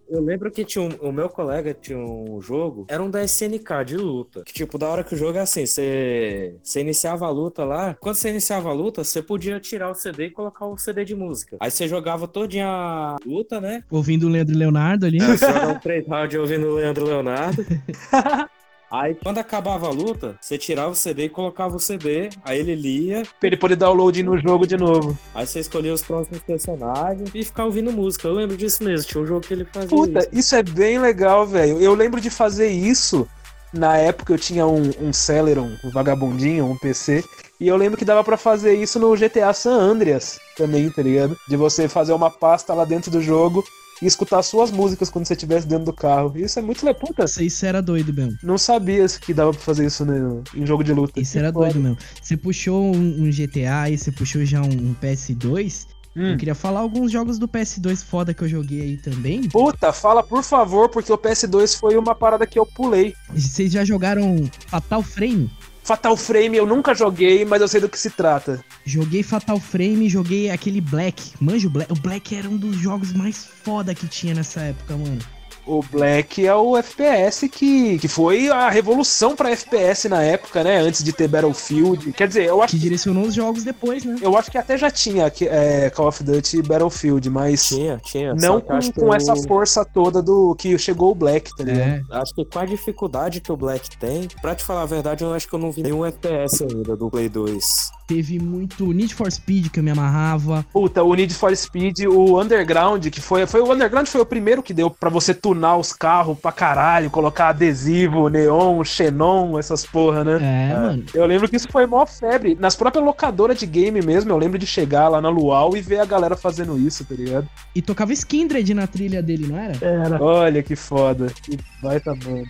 Eu lembro que tinha um, o meu colega tinha um jogo, era um da SNK de luta. Que, tipo, da hora que o jogo é assim, você, você iniciava a luta lá. Quando você iniciava a luta, você podia tirar o CD e colocar o CD de música. Aí você jogava todinha a luta, né? Ouvindo o Leandro Leonardo ali. Aí você um três rounds ouvindo o Leandro Leonardo. Aí, quando acabava a luta, você tirava o CD e colocava o CD, aí ele lia, Pra ele poder download no jogo de novo. aí você escolhia os próximos personagens e ficava ouvindo música. Eu lembro disso mesmo, tinha um jogo que ele fazia Puta, isso. isso é bem legal, velho. Eu lembro de fazer isso. Na época eu tinha um, um Celeron, um vagabundinho, um PC. E eu lembro que dava pra fazer isso no GTA San Andreas também, tá ligado? De você fazer uma pasta lá dentro do jogo e escutar suas músicas quando você estivesse dentro do carro. Isso é muito legal. Puta, Isso, era doido mesmo. não sabia que dava pra fazer isso no- em jogo de luta. Isso era foda. doido mesmo. Você puxou um, um GTA e você puxou já um, um PS2. Hum. Eu queria falar alguns jogos do PS2 foda que eu joguei aí também. Puta, fala por favor, porque o PS2 foi uma parada que eu pulei. Vocês já jogaram Fatal Frame? Fatal Frame eu nunca joguei, mas eu sei do que se trata. Joguei Fatal Frame, joguei aquele Black. Manja o Black? O Black era um dos jogos mais foda que tinha nessa época, mano. O Black é o FPS que, que foi a revolução pra FPS na época, né? Antes de ter Battlefield. Quer dizer, eu acho Que direcionou os jogos depois, né? eu acho que até já tinha que- é, Call of Duty e Battlefield, mas Tinha, tinha. não com, com essa força toda do que chegou o Black, tá ligado? É. Acho que com a dificuldade que o Black tem, pra te falar a verdade, eu acho que eu não vi nenhum FPS ainda do Play 2. Teve muito Need for Speed que eu me amarrava. Puta, o Need for Speed, o Underground, que foi, foi o Underground foi o primeiro que deu pra você tunar os carros pra caralho, colocar adesivo, neon, xenon, essas porra, né? É, mano. Eu lembro que isso foi mó febre. Nas próprias locadoras de game mesmo, eu lembro de chegar lá na Luau e ver a galera fazendo isso, tá ligado? E tocava Skindred na trilha dele, não era? Era. Olha que foda. Que baita banda.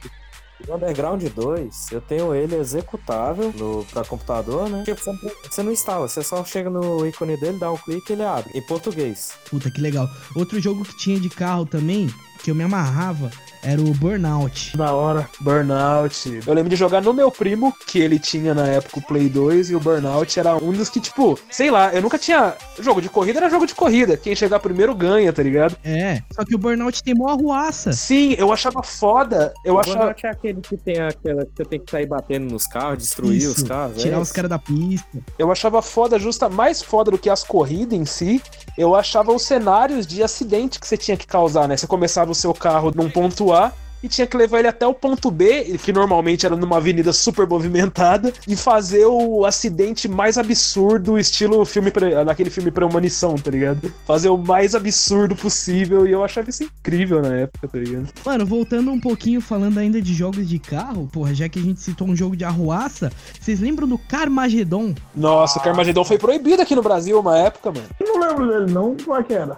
O Underground 2, eu tenho ele executável no, pra computador, né? Tipo, você não- instala, você só chega no ícone dele, dá um clique e ele abre. Em português. Puta, que legal. Outro jogo que tinha de carro também, que eu me amarrava, era o Burnout. Da hora. Burnout. Eu lembro de jogar no meu primo, que ele tinha na época o Play 2, e o Burnout era um dos que, tipo, sei lá, eu nunca tinha. Jogo de corrida era jogo de corrida. Quem chegar primeiro ganha, tá ligado? É, só que o Burnout tem mó arruaça. Sim, eu achava foda. Eu o achava. Burnout é aquele que tem aquela que você tem que sair batendo nos carros, destruir Isso, os carros. Tirar é os caras da pista. Eu achava foda, justa, mais foda do que as corridas em si. Eu achava os cenários de acidente que você tinha que causar, né? Você começava o seu carro num ponto A e tinha que levar ele até o ponto B, que normalmente era numa avenida super movimentada, e fazer o acidente mais absurdo, estilo filme naquele filme premonição, tá ligado? Fazer o mais absurdo possível, e eu achava isso incrível na época, tá ligado? Mano, voltando um pouquinho, falando ainda de jogos de carro, porra, já que a gente citou um jogo de arruaça, vocês lembram do Carmageddon? Nossa, o Carmageddon foi proibido aqui no Brasil uma época, mano. Eu não lembro dele, não. Como é que era?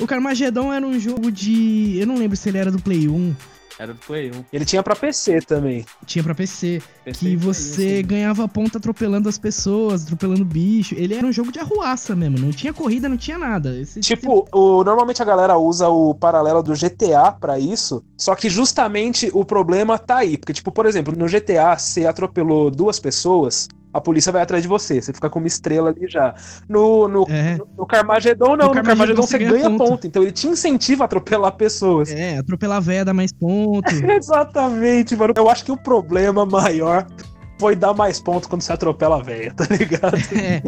O Carmageddon era um jogo de. Eu não lembro se ele era do Play 1, Era do Play 1. Ele tinha pra PC também. tinha pra PC, PC que você isso. ganhava ponta atropelando as pessoas, atropelando bicho. Ele era um jogo de arruaça mesmo, não tinha corrida, não tinha nada. Esse- Tipo, o, normalmente a galera usa o paralelo do GTA pra isso, só que justamente o problema tá aí. Porque, tipo, por exemplo, no GTA, você atropelou duas pessoas, a polícia vai atrás de você, você fica com uma estrela ali já. No, no, É, no Carmageddon, não, no Carmageddon Carmageddon você ganha ponto. ponto. então ele te incentiva a atropelar pessoas. é, atropelar véia dá mais ponto. Exatamente, mano. Eu acho que o problema maior foi dar mais pontos quando você atropela a véia, tá ligado? É,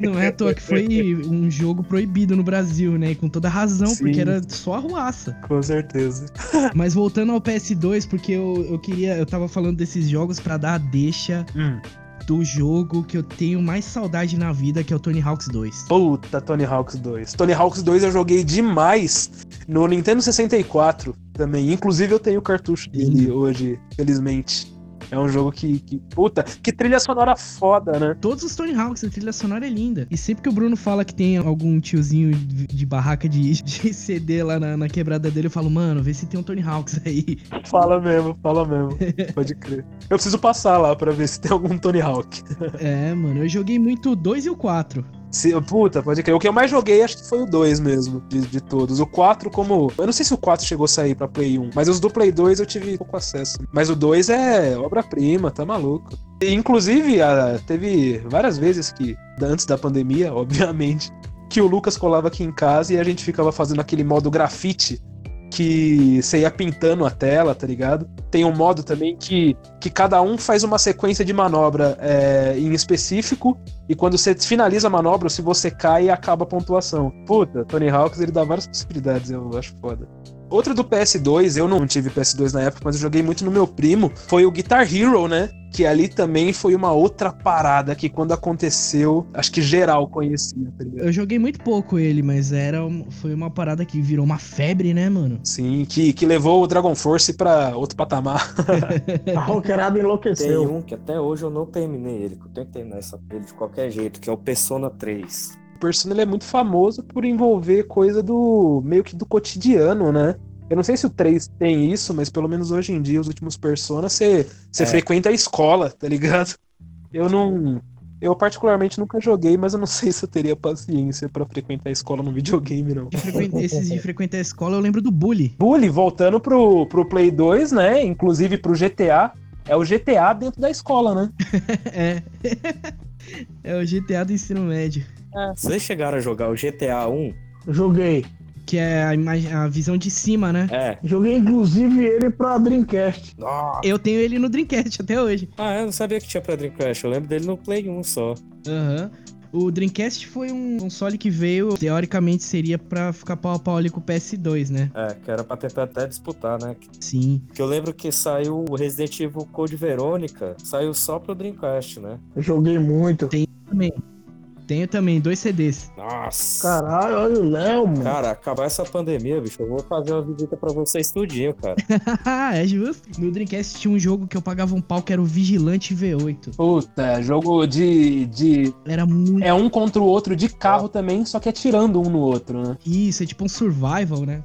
não é à toa que foi um jogo proibido no Brasil, né? E com toda razão, Sim. porque era só arruaça. Com certeza. Mas voltando ao PS2, porque eu, eu queria. Eu tava falando desses jogos pra dar a deixa Hum. Do jogo que eu tenho mais saudade na vida, que é o Tony Hawks 2. Puta, Tony Hawks 2. Tony Hawks 2 eu joguei demais no Nintendo 64 também. Inclusive eu tenho o cartucho dele hoje, felizmente. É um jogo que, que. Puta, que trilha sonora foda, né? Todos os Tony Hawks, a trilha sonora é linda. E sempre que o Bruno fala que tem algum tiozinho de, de barraca de, de CD lá na, na quebrada dele, eu falo, mano, vê se tem um Tony Hawks aí. Fala mesmo, fala mesmo. Pode crer. Eu preciso passar lá pra ver se tem algum Tony Hawk. É, mano, eu joguei muito o 2 e o 4. Se- puta, pode crer. O que eu mais joguei acho que foi o 2 mesmo, de, de todos. O 4, como. Eu não sei se o 4 chegou a sair pra Play 1, mas os do Play 2 eu tive pouco acesso. Mas o 2 é obra-prima, tá maluco. E, inclusive, a- teve várias vezes que, antes da pandemia, obviamente, que o Lucas colava aqui em casa e a gente ficava fazendo aquele modo grafite que você ia pintando a tela, tá ligado? Tem um modo também que, que cada um faz uma sequência de manobra é, em específico e quando você finaliza a manobra, se você cai, acaba a pontuação. Puta, Tony Hawks ele dá várias possibilidades, eu acho foda. Outro do PS2, eu não tive PS2 na época, mas eu joguei muito no meu primo, foi o Guitar Hero, né? Que ali também foi uma outra parada que quando aconteceu, acho que geral conhecia, tá ligado? Eu joguei muito pouco ele, mas era foi uma parada que virou uma febre, né, mano? Sim, que, que levou o Dragon Force pra outro patamar. A roqueirada Tem enlouqueceu. um que até hoje eu não terminei ele, que eu tenho que terminar essa ele de qualquer jeito, que é o Persona 3. O Persona ele é muito famoso por envolver coisa do meio que do cotidiano, né? Eu não sei se o 3 tem isso, mas pelo menos hoje em dia, os últimos Persona, você É. frequenta a escola, tá ligado? Eu não. Eu particularmente nunca joguei, mas eu não sei se eu teria paciência pra frequentar a escola no videogame, não. Esses de frequentar a escola, eu lembro do Bully. Bully, voltando pro, pro Play 2, né? Inclusive pro GTA. É o GTA dentro da escola, né? É. É o GTA do ensino médio. Vocês chegaram a jogar o GTA 1? Joguei. Que é a, imagem, a visão de cima, né? É. Joguei inclusive ele pra Dreamcast. Nossa. Eu tenho ele no Dreamcast até hoje. Ah, eu não sabia que tinha pra Dreamcast. Eu lembro dele no Play 1 só. Aham. O Dreamcast foi um console que veio, teoricamente seria pra ficar pau a pau ali com o PS2, né? É, que era pra tentar até disputar, né? Sim. Que eu lembro que saiu o Resident Evil Code Verônica, saiu só pro Dreamcast, né? Eu joguei muito. Também. Tenho também dois CDs. Nossa. Caralho, olha o Léo, mano. Cara, acabar essa pandemia, bicho, eu vou fazer uma visita pra vocês tudinho, cara. é justo. No Dreamcast tinha um jogo que eu pagava um pau que era o Vigilante V8. Puta, jogo de, de. Era muito. É um contra o outro de carro também, só que atirando um no outro, né? Isso, é tipo um survival, né?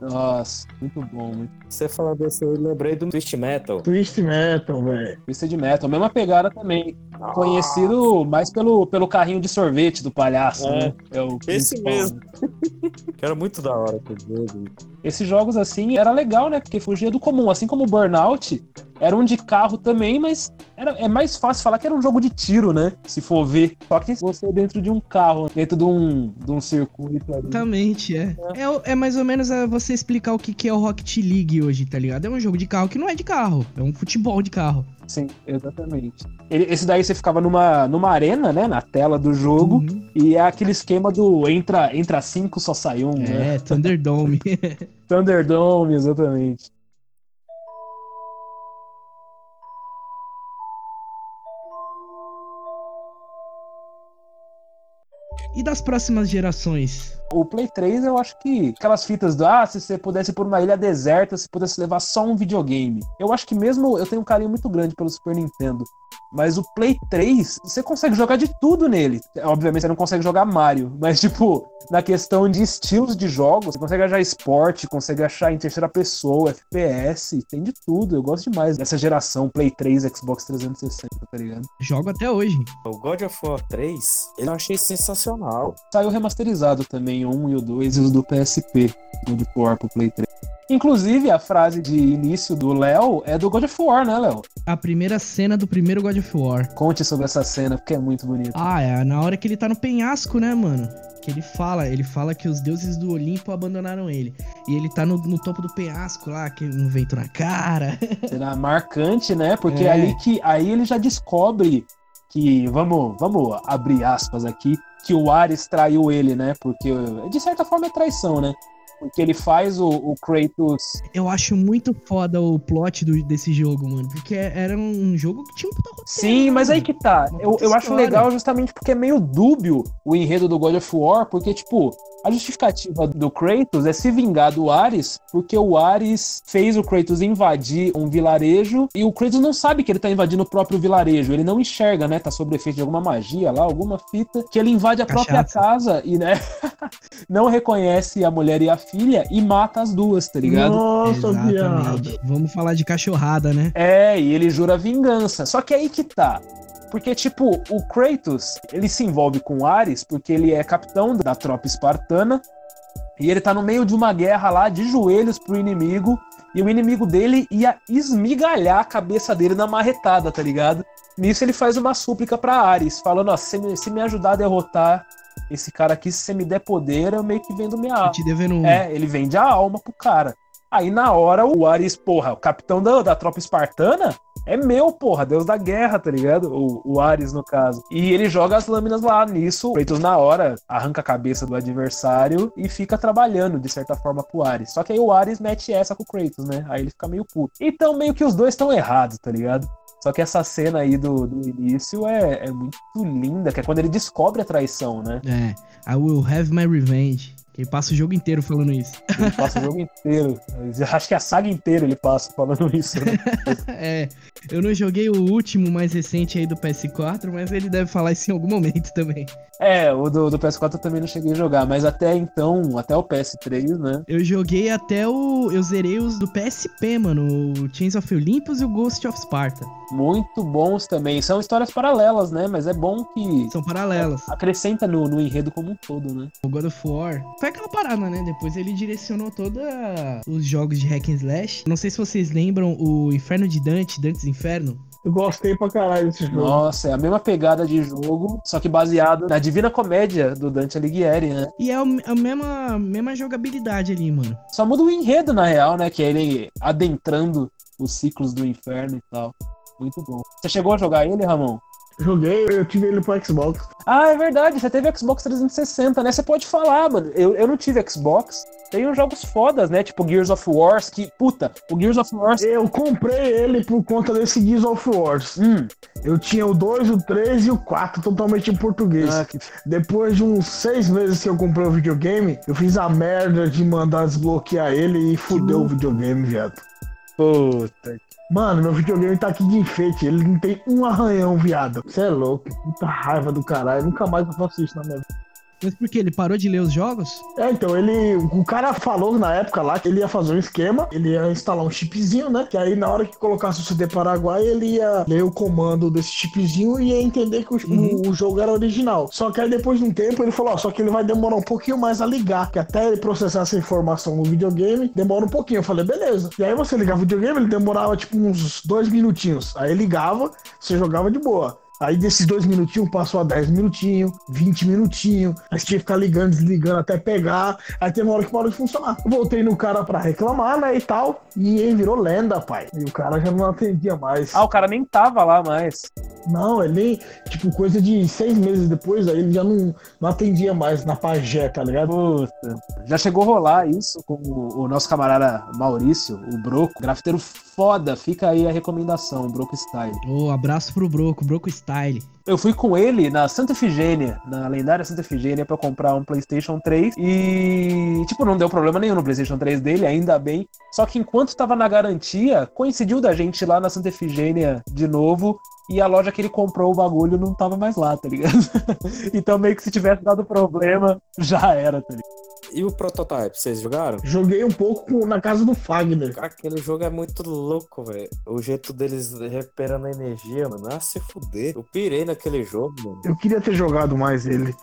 Nossa, muito bom, muito. Você falando desse, eu lembrei do Twist Metal. Twist Metal, velho. Twisted Metal, mesma pegada também. Conhecido mais pelo, pelo carrinho de sorvete do palhaço, É, né? É o esse principal, mesmo. né? Que era muito da hora aquele jogo. Esses jogos assim era legal, né? Porque fugia do comum. Assim como o Burnout, era um de carro também, mas era, é mais fácil falar que era um jogo de tiro, né? Se for ver. Só que você dentro de um carro, dentro de um, de um circuito ali. Exatamente, é. É, o- é mais ou menos é, você explicar o que, que é o Rocket League hoje, tá ligado? É um jogo de carro que não é de carro, é um futebol de carro. Sim, exatamente. Ele- esse daí você ficava numa, numa arena, né? Na tela do jogo. Uhum. E é aquele esquema do entra, entra cinco, só sai um, né? É, Thunderdome. Thunderdome, exatamente. E das próximas gerações? O Play 3, eu acho que aquelas fitas do ah, se você pudesse ir por uma ilha deserta, se pudesse levar só um videogame. Eu acho que mesmo eu tenho um carinho muito grande pelo Super Nintendo. Mas o Play 3, você consegue jogar de tudo nele. Obviamente você não consegue jogar Mario, mas tipo, na questão de estilos de jogos, você consegue achar esporte, consegue achar em terceira pessoa, FPS, tem de tudo. Eu gosto demais dessa geração Play 3, Xbox 360, tá ligado? Jogo até hoje. O God of War 3, eu achei sensacional. Saiu remasterizado também, o 1 e o 2 e os do PSP, do de War pro Play 3. Inclusive, a frase de início do Léo é do God of War, né, Léo? A primeira cena do primeiro God of War. Conte sobre essa cena, porque é muito bonito. Ah, é na hora que ele tá no penhasco, né, mano? Que ele fala, ele fala que os deuses do Olimpo abandonaram ele. E ele tá no, no topo do penhasco lá, que um vento na cara. Será marcante, né? Porque É. aí que aí ele já descobre que vamos, vamos abrir aspas aqui, que o Ares traiu ele, né? Porque de certa forma é traição, né? Porque ele faz o, o Kratos. Eu acho muito foda o plot do- desse jogo, mano. Porque era um jogo que tinha um puta roteiro, Sim, mas aí mano. que tá. Uma Eu, eu acho legal justamente porque é meio dúbio o enredo do God of War, porque, tipo, a justificativa do Kratos é se vingar do Ares, porque o Ares fez o Kratos invadir um vilarejo e o Kratos não sabe que ele tá invadindo o próprio vilarejo. Ele não enxerga, né? Tá sob efeito de alguma magia lá, alguma fita, que ele invade a própria Cachaça. casa e, né, não reconhece a mulher e a filha e mata as duas, tá ligado? Nossa, viado. Vamos falar de cachorrada, né? É, e ele jura vingança. Só que aí que tá. Porque, tipo, o Kratos, ele se envolve com Ares porque ele é capitão da tropa espartana e ele tá no meio de uma guerra lá, de joelhos pro inimigo, e o inimigo dele ia esmigalhar a cabeça dele na marretada, tá ligado? Nisso ele faz uma súplica pra Ares, falando, ó, se me, se me ajudar a derrotar esse cara aqui, se você me der poder, eu meio que vendo minha alma. te devendo. É, ele vende a alma pro cara. Aí na hora o Ares, porra, o capitão da, da tropa espartana é meu, porra, deus da guerra, tá ligado? O, o Ares, no caso. E ele joga as lâminas lá nisso. O Kratos, na hora, arranca a cabeça do adversário e fica trabalhando, de certa forma, pro Ares. Só que aí o Ares mete essa com o Kratos, né? Aí ele fica meio puto. Então, meio que os dois estão errados, tá ligado? Só que essa cena aí do, do início é, é muito linda, que é quando ele descobre a traição, né? É. I will have my revenge. Ele passa o jogo inteiro falando isso. Ele passa o jogo inteiro. Acho que a saga inteira ele passa falando isso. Né? É. Eu não joguei o último mais recente aí do PS4, mas ele deve falar isso em algum momento também. É, o do, do PS4 eu também não cheguei a jogar, mas até então, até o PS3, né? Eu joguei até o. Eu zerei os do PSP, mano. O Chains of Olympus e o Ghost of Sparta. Muito bons também. São histórias paralelas, né? Mas é bom que São paralelas. acrescenta no, no enredo como um todo, né? O God of War. Foi aquela parada, né? Depois ele direcionou todos os jogos de hack and slash. Não sei se vocês lembram o Inferno de Dante, Dante's Inferno. Eu gostei pra caralho desse jogo. Nossa, é a mesma pegada de jogo, só que baseado na Divina Comédia do Dante Alighieri, né? E é a mesma, mesma jogabilidade ali, mano. Só muda o enredo, na real, né? Que é ele adentrando os ciclos do inferno e tal. Muito bom. Você chegou a jogar ele, Ramon? Joguei, eu tive ele pro Xbox. Ah, é verdade, você teve Xbox 360, né? Você pode falar, mano. Eu, eu não tive Xbox. Tem uns jogos fodas, né? Tipo Gears of Wars, que, puta, o Gears of Wars. Eu comprei ele por conta desse Gears of Wars. Hum, Eu tinha o 2, o 3 e o 4 totalmente em português. ah, que... Depois de uns seis meses que eu comprei o videogame, eu fiz a merda de mandar desbloquear ele e fudeu o videogame, viado. puta. Mano, meu videogame tá aqui de enfeite, ele não tem um arranhão, viado. Você é louco, puta raiva do caralho. Nunca mais eu faço isso na minha vida. Mas por quê? Ele parou de ler os jogos? É, então, ele. O cara falou na época lá que ele ia fazer um esquema, ele ia instalar um chipzinho, né? Que aí na hora que colocasse o CD Paraguai, ele ia ler o comando desse chipzinho e ia entender que o, Uhum. o- o jogo era original. Só que aí depois de um tempo ele falou, ó, só que ele vai demorar um pouquinho mais a ligar, que até ele processar essa informação no videogame, demora um pouquinho. Eu falei, beleza. E aí você ligava o videogame, ele demorava tipo uns dois minutinhos. Aí ligava, você jogava de boa. Aí desses dois minutinhos passou a 10 minutinhos, 20 minutinhos. Aí você tinha que ficar ligando, desligando até pegar. Aí teve uma hora que parou de funcionar. Voltei no cara pra reclamar, né, e tal. E ele virou lenda, pai. E o cara já não atendia mais. Ah, o cara nem tava lá mais. Não, ele nem, tipo, coisa de seis meses depois, aí ele já não, não atendia mais na pajé, tá ligado? Puta. Já chegou a rolar isso com o, o nosso camarada Maurício, o Broco. Grafiteiro foda, fica aí a recomendação, Broco Style. Ô, abraço pro Broco, Broco Style. Eu fui com ele na Santa Efigênia, na lendária Santa Efigênia, pra comprar um PlayStation 3 e, tipo, não deu problema nenhum no PlayStation 3 dele, ainda bem. Só que enquanto tava na garantia, coincidiu da gente lá na Santa Efigênia de novo e a loja que ele comprou o bagulho não tava mais lá, tá ligado? então, meio que se tivesse dado problema, já era, tá ligado? E o Prototype, vocês jogaram? Joguei um pouco com- na casa do Fagner. Cara, aquele jogo é muito louco, velho. O jeito deles recuperando a energia, mano. Ah, se fuder. Eu pirei naquele jogo, mano. Eu queria ter jogado mais ele.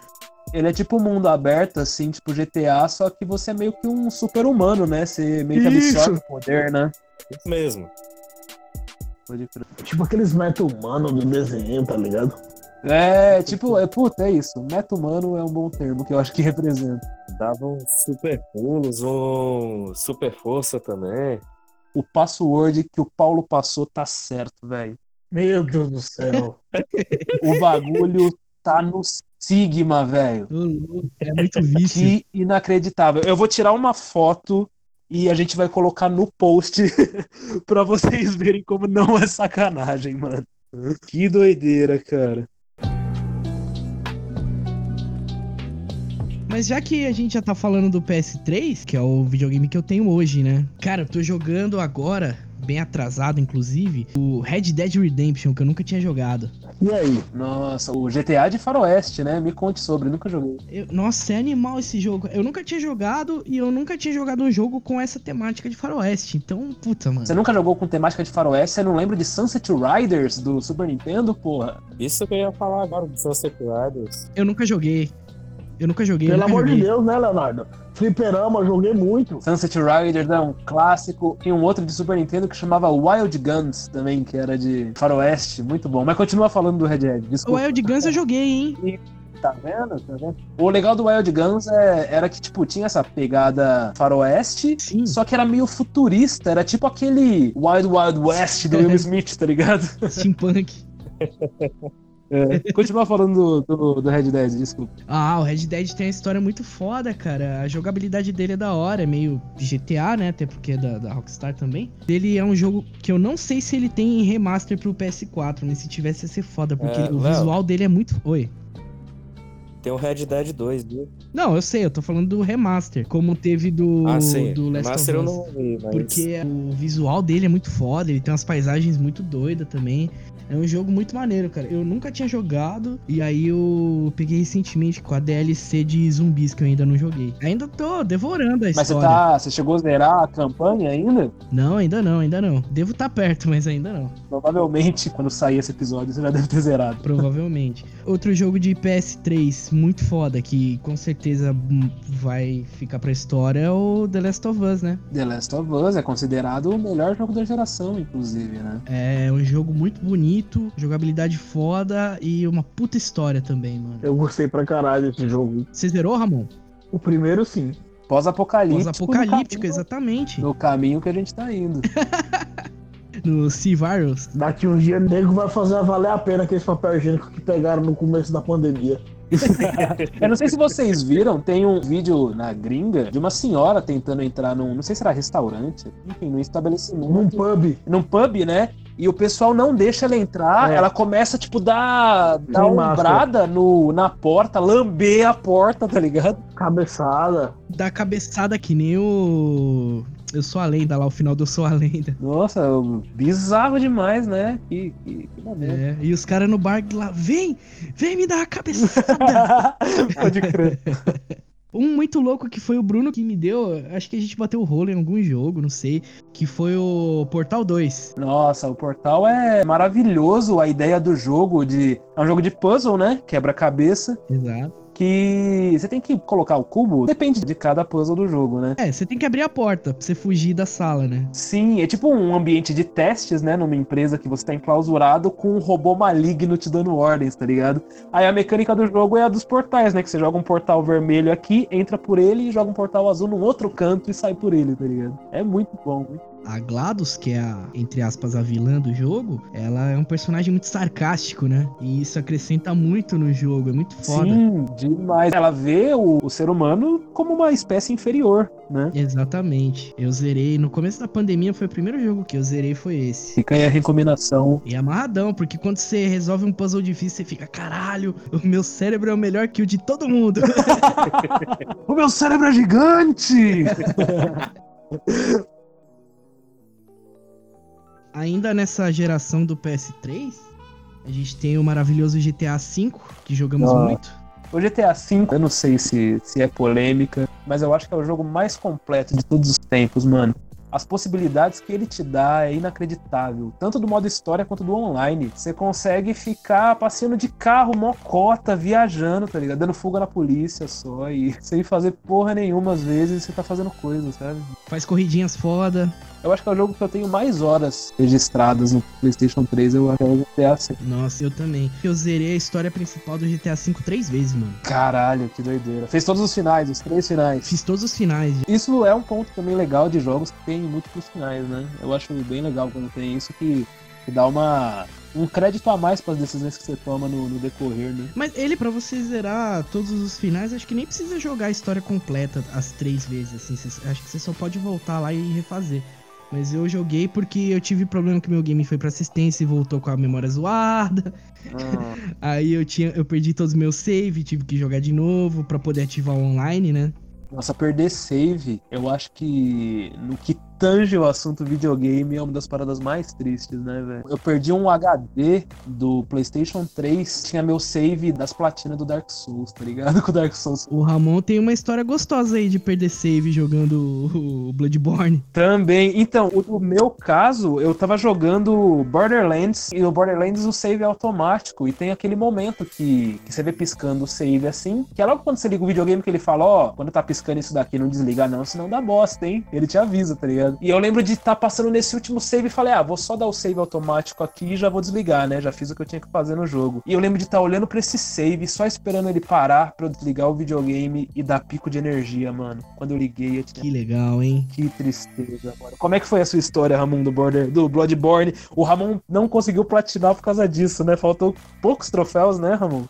Ele é tipo um mundo aberto, assim, tipo GTA, só que você é meio que um super-humano, né? Você meio que Isso. absorve o poder, né? Isso mesmo. Tipo aqueles meta-humanos do desenho, tá ligado? É, tipo, é, puta, é isso. Meta humano é um bom termo que eu acho que representa. Dava uns super pulos, um super força também. O password que o Paulo passou tá certo, velho. Meu Deus do céu. O bagulho tá no Sigma, velho. É muito vício. Que inacreditável. Eu vou tirar uma foto e a gente vai colocar no post pra vocês verem como não é sacanagem, mano. Que doideira, cara. Mas já que a gente já tá falando do PS3, que é o videogame que eu tenho hoje, né? Cara, eu tô jogando agora, bem atrasado inclusive, o Red Dead Redemption, que eu nunca tinha jogado. E aí? Nossa, o GTA de Faroeste, né? Me conte sobre, nunca joguei. Eu- nossa, é animal esse jogo. Eu nunca tinha jogado e eu nunca tinha jogado um jogo com essa temática de faroeste. Então, puta, mano. Você nunca jogou com temática de Faroeste? Você não lembra de Sunset Riders do Super Nintendo, porra? Isso que eu ia falar agora do Sunset Riders. Eu nunca joguei. Eu nunca joguei. Pelo nunca amor de joguei. Deus, né, Leonardo? Fliperama, joguei muito. Sunset Riders é um clássico. E um outro de Super Nintendo que chamava Wild Guns também, que era de Faroeste. Muito bom. Mas continua falando do Red Dead. O Desculpa. Wild Guns eu joguei, hein? Tá vendo? Tá vendo? O legal do Wild Guns é- era que, tipo, tinha essa pegada faroeste, Sim. só que era meio futurista. Era tipo aquele Wild Wild West do Will Smith, tá ligado? Steampunk. É. Continua falando do, do, do Red Dead, desculpa. Ah, o Red Dead tem uma história muito foda, cara. A jogabilidade dele é da hora, é meio GTA, né? Até porque é da, da Rockstar também. Ele é um jogo que eu não sei se ele tem remaster pro PS4, mas se tivesse ia ser foda, porque É, o Léo. visual dele é muito. Oi. Tem o Red Dead 2, viu? Não, eu sei, eu tô falando do remaster, como teve do, ah, sim. do Last Master of eu Us. não vi, mas... Porque o visual dele é muito foda, ele tem umas paisagens muito doidas também. É um jogo muito maneiro, cara. Eu nunca tinha jogado, e aí eu peguei recentemente com a DLC de zumbis que eu ainda não joguei. Ainda tô devorando a Mas você história. tá. Você chegou a zerar a campanha ainda? Não, ainda não, ainda não. Devo estar perto, mas ainda não. Provavelmente, quando sair esse episódio, você já deve ter zerado. Provavelmente. Outro jogo de PS3 muito foda, que com certeza vai ficar pra história, é o The Last of Us, né? The Last of Us é considerado o melhor jogo da geração, inclusive, né? É um jogo muito bonito, jogabilidade foda e uma puta história também, mano. Eu gostei pra caralho desse jogo. Você zerou, Ramon? O primeiro, sim. Pós-apocalíptico. Pós-apocalíptico, no caminho- exatamente. No caminho que a gente tá indo. No Sea Virus. Daqui um dia, nego vai fazer valer a pena aqueles papel higiênico que pegaram no começo da pandemia. Eu não sei se vocês viram, tem um vídeo na gringa de uma senhora tentando entrar num, não sei se era restaurante, enfim, num estabelecimento. Num pub. num pub, né? E o pessoal não deixa ela entrar, É. ela começa, tipo, dar, dar umbrada no, na porta, lamber a porta, tá ligado? Cabeçada. Da cabeçada que nem o. Eu sou a lenda lá, o final do Eu Sou a Lenda. Nossa, bizarro demais, né? Que, que, que. É, e os caras no bar lá, vem! Vem me dar a cabeçada! Pode crer. Um muito louco que foi o Bruno que me deu, acho que a gente bateu o rolo em algum jogo, não sei, que foi o Portal 2. Nossa, o Portal é maravilhoso, a ideia do jogo de... É um jogo de puzzle, né? Quebra-cabeça. Exato. Que você tem que colocar o cubo, depende de cada puzzle do jogo, né? É, você tem que abrir a porta pra você fugir da sala, né? Sim, é tipo um ambiente de testes, né? Numa empresa que você tá enclausurado com um robô maligno te dando ordens, tá ligado? Aí a mecânica do jogo é a dos portais, né? Que você joga um portal vermelho aqui, entra por ele e joga um portal azul num outro canto e sai por ele, tá ligado? É muito bom. muito A GLaDOS, que é a, entre aspas, a vilã do jogo, ela é um personagem muito sarcástico, né? E isso acrescenta muito no jogo, é muito foda. Sim, demais. Ela vê o, o ser humano como uma espécie inferior, né? Exatamente. Eu zerei, no começo da pandemia foi o primeiro jogo que eu zerei, foi esse. Fica aí a recomendação. E é amarradão, porque quando você resolve um puzzle difícil, você fica, caralho, o meu cérebro é o melhor que o de todo mundo. O meu cérebro é gigante! Ainda nessa geração do PS3, a gente tem o maravilhoso GTA V, que jogamos Ah. muito. O GTA V, eu não sei se, se é polêmica, mas eu acho que é o jogo mais completo de todos os tempos, mano. as possibilidades que ele te dá é inacreditável. Tanto do modo história quanto do online. Você consegue ficar passeando de carro, mocota, viajando, tá ligado? Dando fuga na polícia só e sem fazer porra nenhuma às vezes você tá fazendo coisa, sabe? Faz corridinhas foda. Eu acho que é o jogo que eu tenho mais horas registradas no PlayStation 3. Eu acho que é o GTA V. Nossa, eu também. Eu zerei a história principal do GTA V três vezes, mano. Caralho, que doideira. Fez todos os finais, os três finais. Fiz todos os finais. Isso é um ponto também legal de jogos que tem múltiplos finais, né? Eu acho bem legal quando tem isso que, que dá uma um crédito a mais para as decisões que você toma no, no, decorrer, né? Mas ele, para você zerar todos os finais, acho que nem precisa jogar a história completa as três vezes, assim. Cê, acho que você só pode voltar lá e refazer. Mas eu joguei porque eu tive problema que meu game foi pra assistência e voltou com a memória zoada. Ah. Aí eu tinha, eu perdi todos os meus save, tive que jogar de novo para poder ativar o online, né? Nossa, perder save, eu acho que no que tange o assunto videogame é uma das paradas mais tristes, né, velho? Eu perdi um HD do PlayStation 3, tinha meu save das platinas do Dark Souls, tá ligado? Com o Dark Souls. O Ramon tem uma história gostosa aí de perder save jogando o Bloodborne. Também. Então, o, meu caso, eu tava jogando Borderlands e o Borderlands o save é automático e tem aquele momento que, que você vê piscando o save assim, que é logo quando você liga o videogame que ele fala, ó, oh, quando tá piscando isso daqui, não desliga não, senão dá bosta, hein? Ele te avisa, tá ligado? Ligado? E eu lembro de estar tá passando nesse último save e falei, ah, vou só dar o save automático aqui e já vou desligar, né? Já fiz o que eu tinha que fazer no jogo. E eu lembro de estar tá olhando pra esse save, só esperando ele parar pra eu desligar o videogame e dar pico de energia, mano. Quando eu liguei, eu tinha... Que legal, hein? Que tristeza, mano. Como é que foi a sua história, Ramon, do, Border, do Bloodborne? O Ramon não conseguiu platinar por causa disso, né? Faltou poucos troféus, né, Ramon?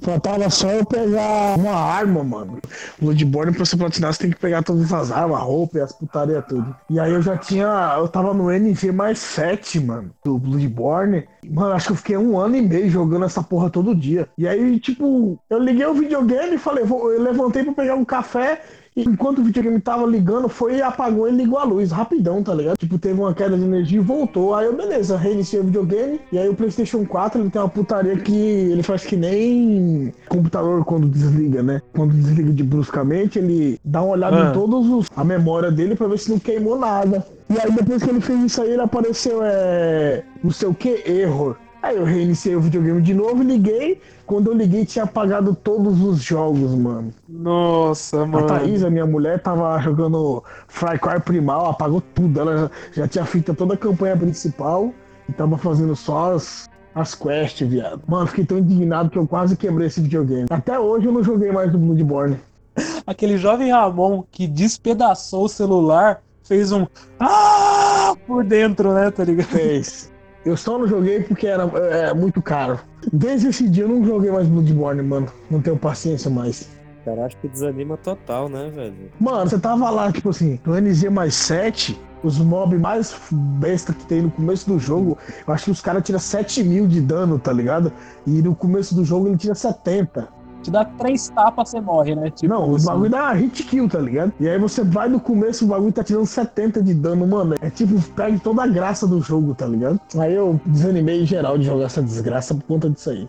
Faltava só eu pegar uma arma, mano. Bloodborne, pra você platinar, você tem que pegar todas as armas, roupa e as putaria tudo. E aí eu já tinha. Eu tava no NV mais 7, mano, do Bloodborne. Mano, acho que eu fiquei um ano e meio jogando essa porra todo dia. E aí, tipo, eu liguei o videogame e falei, vou, eu levantei pra pegar um café e enquanto o videogame tava ligando, foi e apagou e ligou a luz, rapidão, tá ligado? Tipo, teve uma queda de energia e voltou. Aí eu, beleza, reiniciei o videogame. E aí o PlayStation 4 ele tem uma putaria que ele faz que nem computador quando desliga, né? Quando desliga de bruscamente, ele dá uma olhada ah. em todos os. a memória dele pra ver se não queimou nada. E aí depois que ele fez isso aí, ele apareceu, é. não sei o que, error. Aí eu reiniciei o videogame de novo, liguei. Quando eu liguei, tinha apagado todos os jogos, mano. Nossa, mano. A Thaís, a minha mulher, tava jogando Fry Cry Primal, apagou tudo. Ela já, já tinha feito toda a campanha principal e tava fazendo só as, as quests, viado. Mano, fiquei tão indignado que eu quase quebrei esse videogame. Até hoje eu não joguei mais do Bloodborne. Aquele jovem Ramon que despedaçou o celular fez um ah por dentro, né, tá ligado? Fez. Eu só não joguei porque era é, muito caro. Desde esse dia eu não joguei mais Bloodborne, mano. Não tenho paciência mais. Cara, acho que desanima total, né, velho? Mano, você tava lá, tipo assim, no NZ mais 7, os mobs mais besta que tem no começo do jogo, eu acho que os caras tiram 7 mil de dano, tá ligado? E no começo do jogo ele tira 70 te dá três tapas, você morre, né? Tipo, não, o assim. bagulho dá hit kill, tá ligado? E aí você vai no começo, o bagulho tá tirando 70 de dano, mano. É tipo, pega toda a graça do jogo, tá ligado? Aí eu desanimei em geral de jogar essa desgraça por conta disso aí.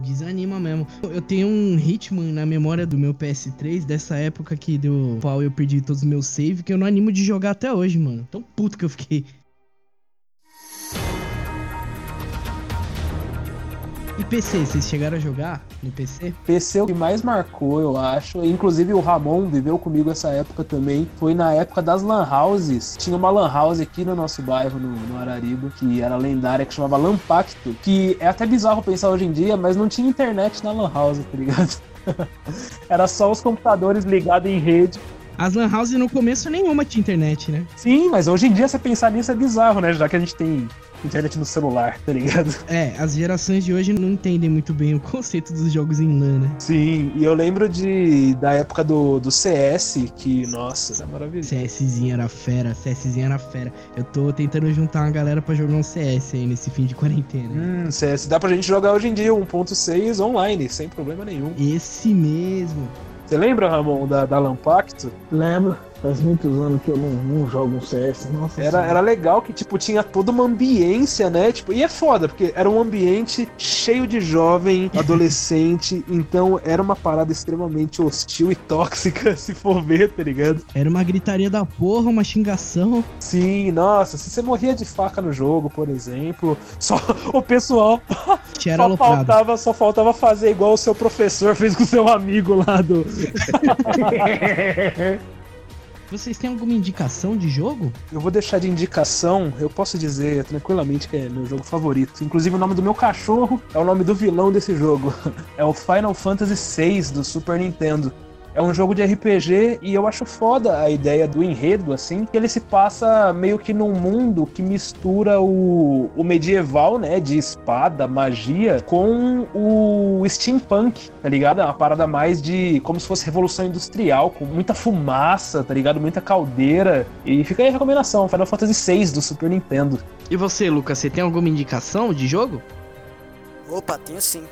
Desanima mesmo. Eu tenho um ritmo na memória do meu PS3 dessa época que deu pau eu perdi todos os meus saves que eu não animo de jogar até hoje, mano. Tão puto que eu fiquei. E PC, vocês chegaram a jogar no PC? PC é o que mais marcou, eu acho. Inclusive o Ramon viveu comigo essa época também. Foi na época das Lan Houses. Tinha uma Lan House aqui no nosso bairro, no, no Arariba, que era lendária, que chamava Lampacto. Que é até bizarro pensar hoje em dia, mas não tinha internet na Lan House, tá ligado? era só os computadores ligados em rede. As Lan House no começo nenhuma tinha internet, né? Sim, mas hoje em dia você pensar nisso é bizarro, né? Já que a gente tem internet no celular, tá ligado? É, as gerações de hoje não entendem muito bem o conceito dos jogos em LAN, né? Sim, e eu lembro de da época do, do CS, que, nossa, é maravilhoso. CSzinho era fera, CSzinho era fera. Eu tô tentando juntar uma galera pra jogar um CS aí nesse fim de quarentena. Hum, CS. Dá pra gente jogar hoje em dia 1.6 online, sem problema nenhum. Esse mesmo. Você lembra, Ramon, da, da Lampacto? Lembro. Faz muitos anos que eu não, não jogo um CS. Nossa Era, senhora. era legal que, tipo, tinha toda uma ambiência, né? Tipo, e é foda, porque era um ambiente cheio de jovem, adolescente, então era uma parada extremamente hostil e tóxica, se for ver, tá ligado? Era uma gritaria da porra, uma xingação. Sim, nossa, se você morria de faca no jogo, por exemplo, só o pessoal só aloprado. faltava, só faltava fazer igual o seu professor fez com o seu amigo lá do. Vocês têm alguma indicação de jogo? Eu vou deixar de indicação, eu posso dizer tranquilamente que é meu jogo favorito. Inclusive o nome do meu cachorro é o nome do vilão desse jogo. É o Final Fantasy VI do Super Nintendo. É um jogo de RPG e eu acho foda a ideia do enredo, assim, que ele se passa meio que num mundo que mistura o, o medieval, né, de espada, magia, com o steampunk, tá ligado? É uma parada mais de como se fosse revolução industrial, com muita fumaça, tá ligado? Muita caldeira. E fica aí a recomendação, Final Fantasy VI do Super Nintendo. E você, Lucas, você tem alguma indicação de jogo? Opa, tenho sim.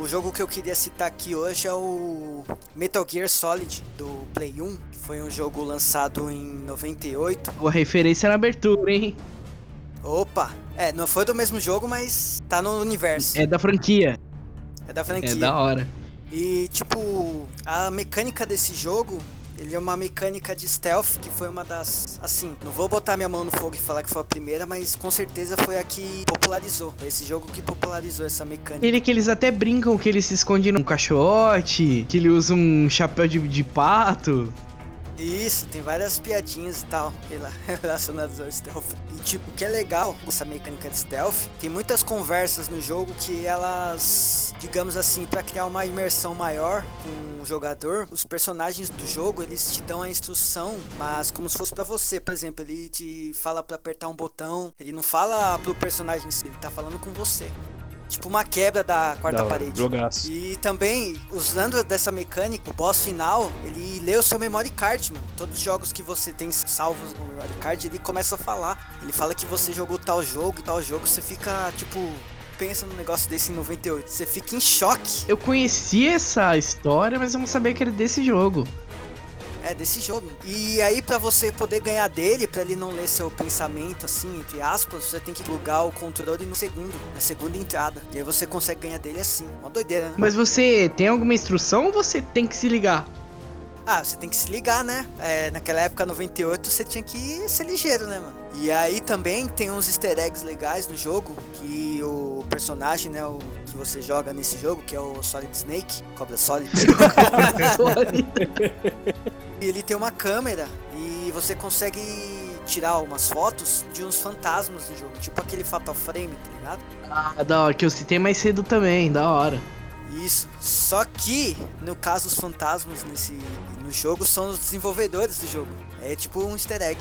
O jogo que eu queria citar aqui hoje é o Metal Gear Solid do Play 1, que foi um jogo lançado em 98. Boa referência na abertura, hein? Opa, é, não foi do mesmo jogo, mas tá no universo. É da franquia. É da franquia. É da hora. E tipo, a mecânica desse jogo, ele é uma mecânica de stealth que foi uma das, assim, não vou botar minha mão no fogo e falar que foi a primeira, mas com certeza foi a que popularizou. Foi esse jogo que popularizou essa mecânica. Ele que eles até brincam que ele se esconde num caixote, que ele usa um chapéu de, de pato. Isso, tem várias piadinhas e tal rela- relacionadas ao stealth. E tipo, o que é legal essa mecânica de stealth, tem muitas conversas no jogo que elas, digamos assim, pra criar uma imersão maior com o jogador, os personagens do jogo, eles te dão a instrução, mas como se fosse pra você, por exemplo, ele te fala pra apertar um botão, ele não fala pro personagem, ele tá falando com você. Tipo uma quebra da quarta Da hora, parede. Jogaço. E também, usando dessa mecânica, o boss final, ele lê o seu memory card, mano. Todos os jogos que você tem salvos no memory card, ele começa a falar. Ele fala que você jogou tal jogo e tal jogo, você fica, tipo, pensa num negócio desse em 98. Você fica em choque. Eu conheci essa história, mas eu não sabia que era desse jogo. É, desse jogo. E aí, pra você poder ganhar dele, pra ele não ler seu pensamento, assim, entre aspas, você tem que plugar o controle no segundo, na segunda entrada. E aí você consegue ganhar dele assim. Uma doideira, né? Mas você tem alguma instrução ou você tem que se ligar? Ah, você tem que se ligar, né? É, naquela época, 98, você tinha que ser ligeiro, né, mano? E aí também tem uns easter eggs legais no jogo, que o personagem, né, o que você joga nesse jogo, que é o Solid Snake, Cobra Solid, ele tem uma câmera e você consegue tirar umas fotos de uns fantasmas do jogo, tipo aquele Fatal Frame, tá ligado? ah, da hora, que eu citei mais cedo também, da hora. Isso. Só que, no caso, os fantasmas nesse no jogo são os desenvolvedores do jogo. É tipo um easter egg.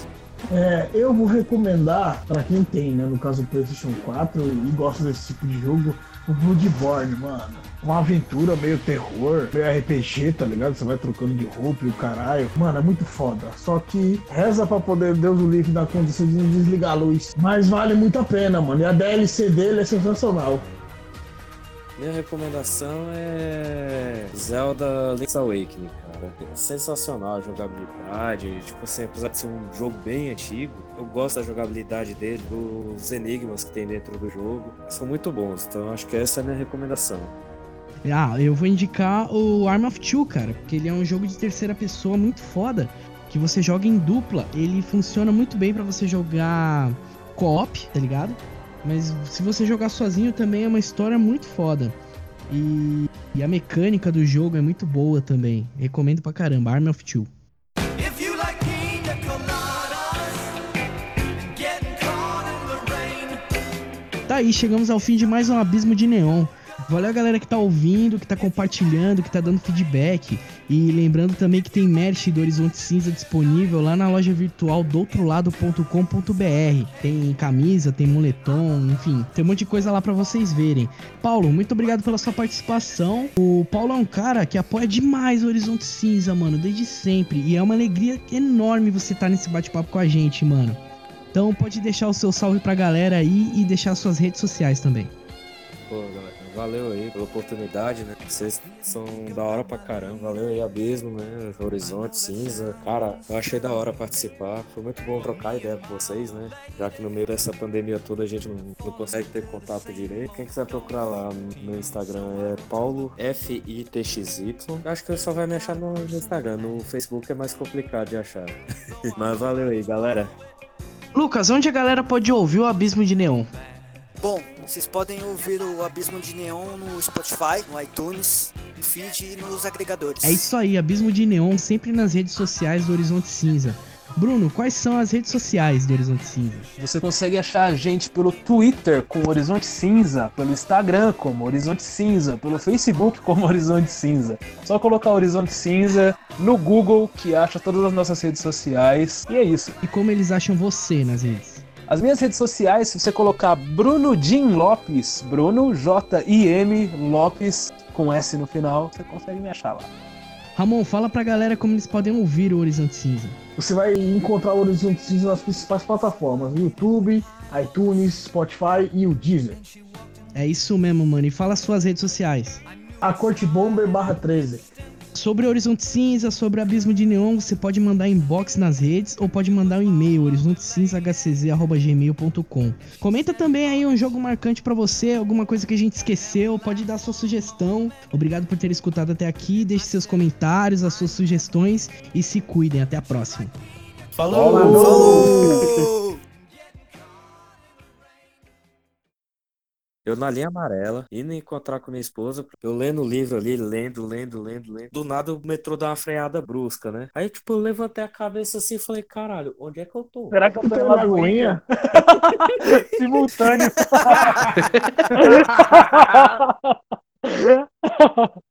É, eu vou recomendar pra quem tem, né, no caso o PlayStation 4 e gosta desse tipo de jogo, o Bloodborne, mano. Uma aventura meio terror, meio RPG, tá ligado? Você vai trocando de roupa e o caralho. Mano, é muito foda. Só que reza pra poder Deus o livre dar condição de desligar a luz. Mas vale muito a pena, mano. E a DLC dele é sensacional. Minha recomendação é Zelda Link's Awakening, cara. É sensacional a jogabilidade. Tipo assim, apesar de ser um jogo bem antigo, eu gosto da jogabilidade dele, dos enigmas que tem dentro do jogo. São muito bons, então acho que essa é a minha recomendação. Ah, eu vou indicar o Arm of Two, cara, porque ele é um jogo de terceira pessoa muito foda, que você joga em dupla. Ele funciona muito bem pra você jogar co-op, tá ligado? Mas se você jogar sozinho também é uma história muito foda. E, e a mecânica do jogo é muito boa também. Recomendo pra caramba, Arm of Two. Rain. Tá aí, chegamos ao fim de mais um Abismo de Neon. Valeu a galera que tá ouvindo, que tá compartilhando, que tá dando feedback. E lembrando também que tem merch do Horizonte Cinza disponível lá na loja virtual doutrolado.com.br. Tem camisa, tem moletom, enfim, tem um monte de coisa lá pra vocês verem. Paulo, muito obrigado pela sua participação. O Paulo é um cara que apoia demais o Horizonte Cinza, mano, desde sempre. E é uma alegria enorme você estar nesse bate-papo com a gente, mano. Então pode deixar o seu salve pra galera aí e deixar suas redes sociais também. Pô, galera, valeu aí pela oportunidade, né? Vocês são da hora pra caramba. Valeu aí, Abismo, né? Horizonte, Cinza. Cara, eu achei da hora participar. Foi muito bom trocar ideia com vocês, né? Já que no meio dessa pandemia toda a gente não, não consegue ter contato direito. Quem quiser procurar lá no Instagram é Paulo FITXY. Acho que só vai me achar no no Instagram. No Facebook é mais complicado de achar. Mas valeu aí, galera. Lucas, onde a galera pode ouvir o Abismo de Neon? Bom, vocês podem ouvir o Abismo de Neon no Spotify, no iTunes, no feed e nos agregadores. É isso aí, Abismo de Neon sempre nas redes sociais do Horizonte Cinza. Bruno, quais são as redes sociais do Horizonte Cinza? Você consegue achar a gente pelo Twitter como Horizonte Cinza, pelo Instagram como Horizonte Cinza, pelo Facebook como Horizonte Cinza. Só colocar Horizonte Cinza no Google que acha todas as nossas redes sociais. E é isso. E como eles acham você nas redes? As minhas redes sociais, se você colocar Bruno Jim Lopes, Bruno J-I-M Lopes com S no final, você consegue me achar lá. Ramon, fala pra galera como eles podem ouvir o Horizonte Cinza. Você vai encontrar o Horizonte Cinza nas principais plataformas: YouTube, iTunes, Spotify e o Deezer. É isso mesmo, mano. E fala suas redes sociais. A Corte Bomber barra 13. Sobre o Horizonte Cinza, sobre o Abismo de Neon, você pode mandar inbox nas redes ou pode mandar um e-mail, horizontecinsahcz.gmail.com. Comenta também aí um jogo marcante pra você, alguma coisa que a gente esqueceu, pode dar sua sugestão. Obrigado por ter escutado até aqui, deixe seus comentários, as suas sugestões e se cuidem. Até a próxima. Falou! Falou! Eu na linha amarela, indo encontrar com minha esposa, eu lendo o livro ali, lendo, lendo, lendo, lendo. Do nada o metrô dá uma freada brusca, né? Aí, tipo, eu levantei a cabeça assim e falei, caralho, onde é que eu tô? Será que eu tô em uma Lagoinha? aguinha? Simultâneo.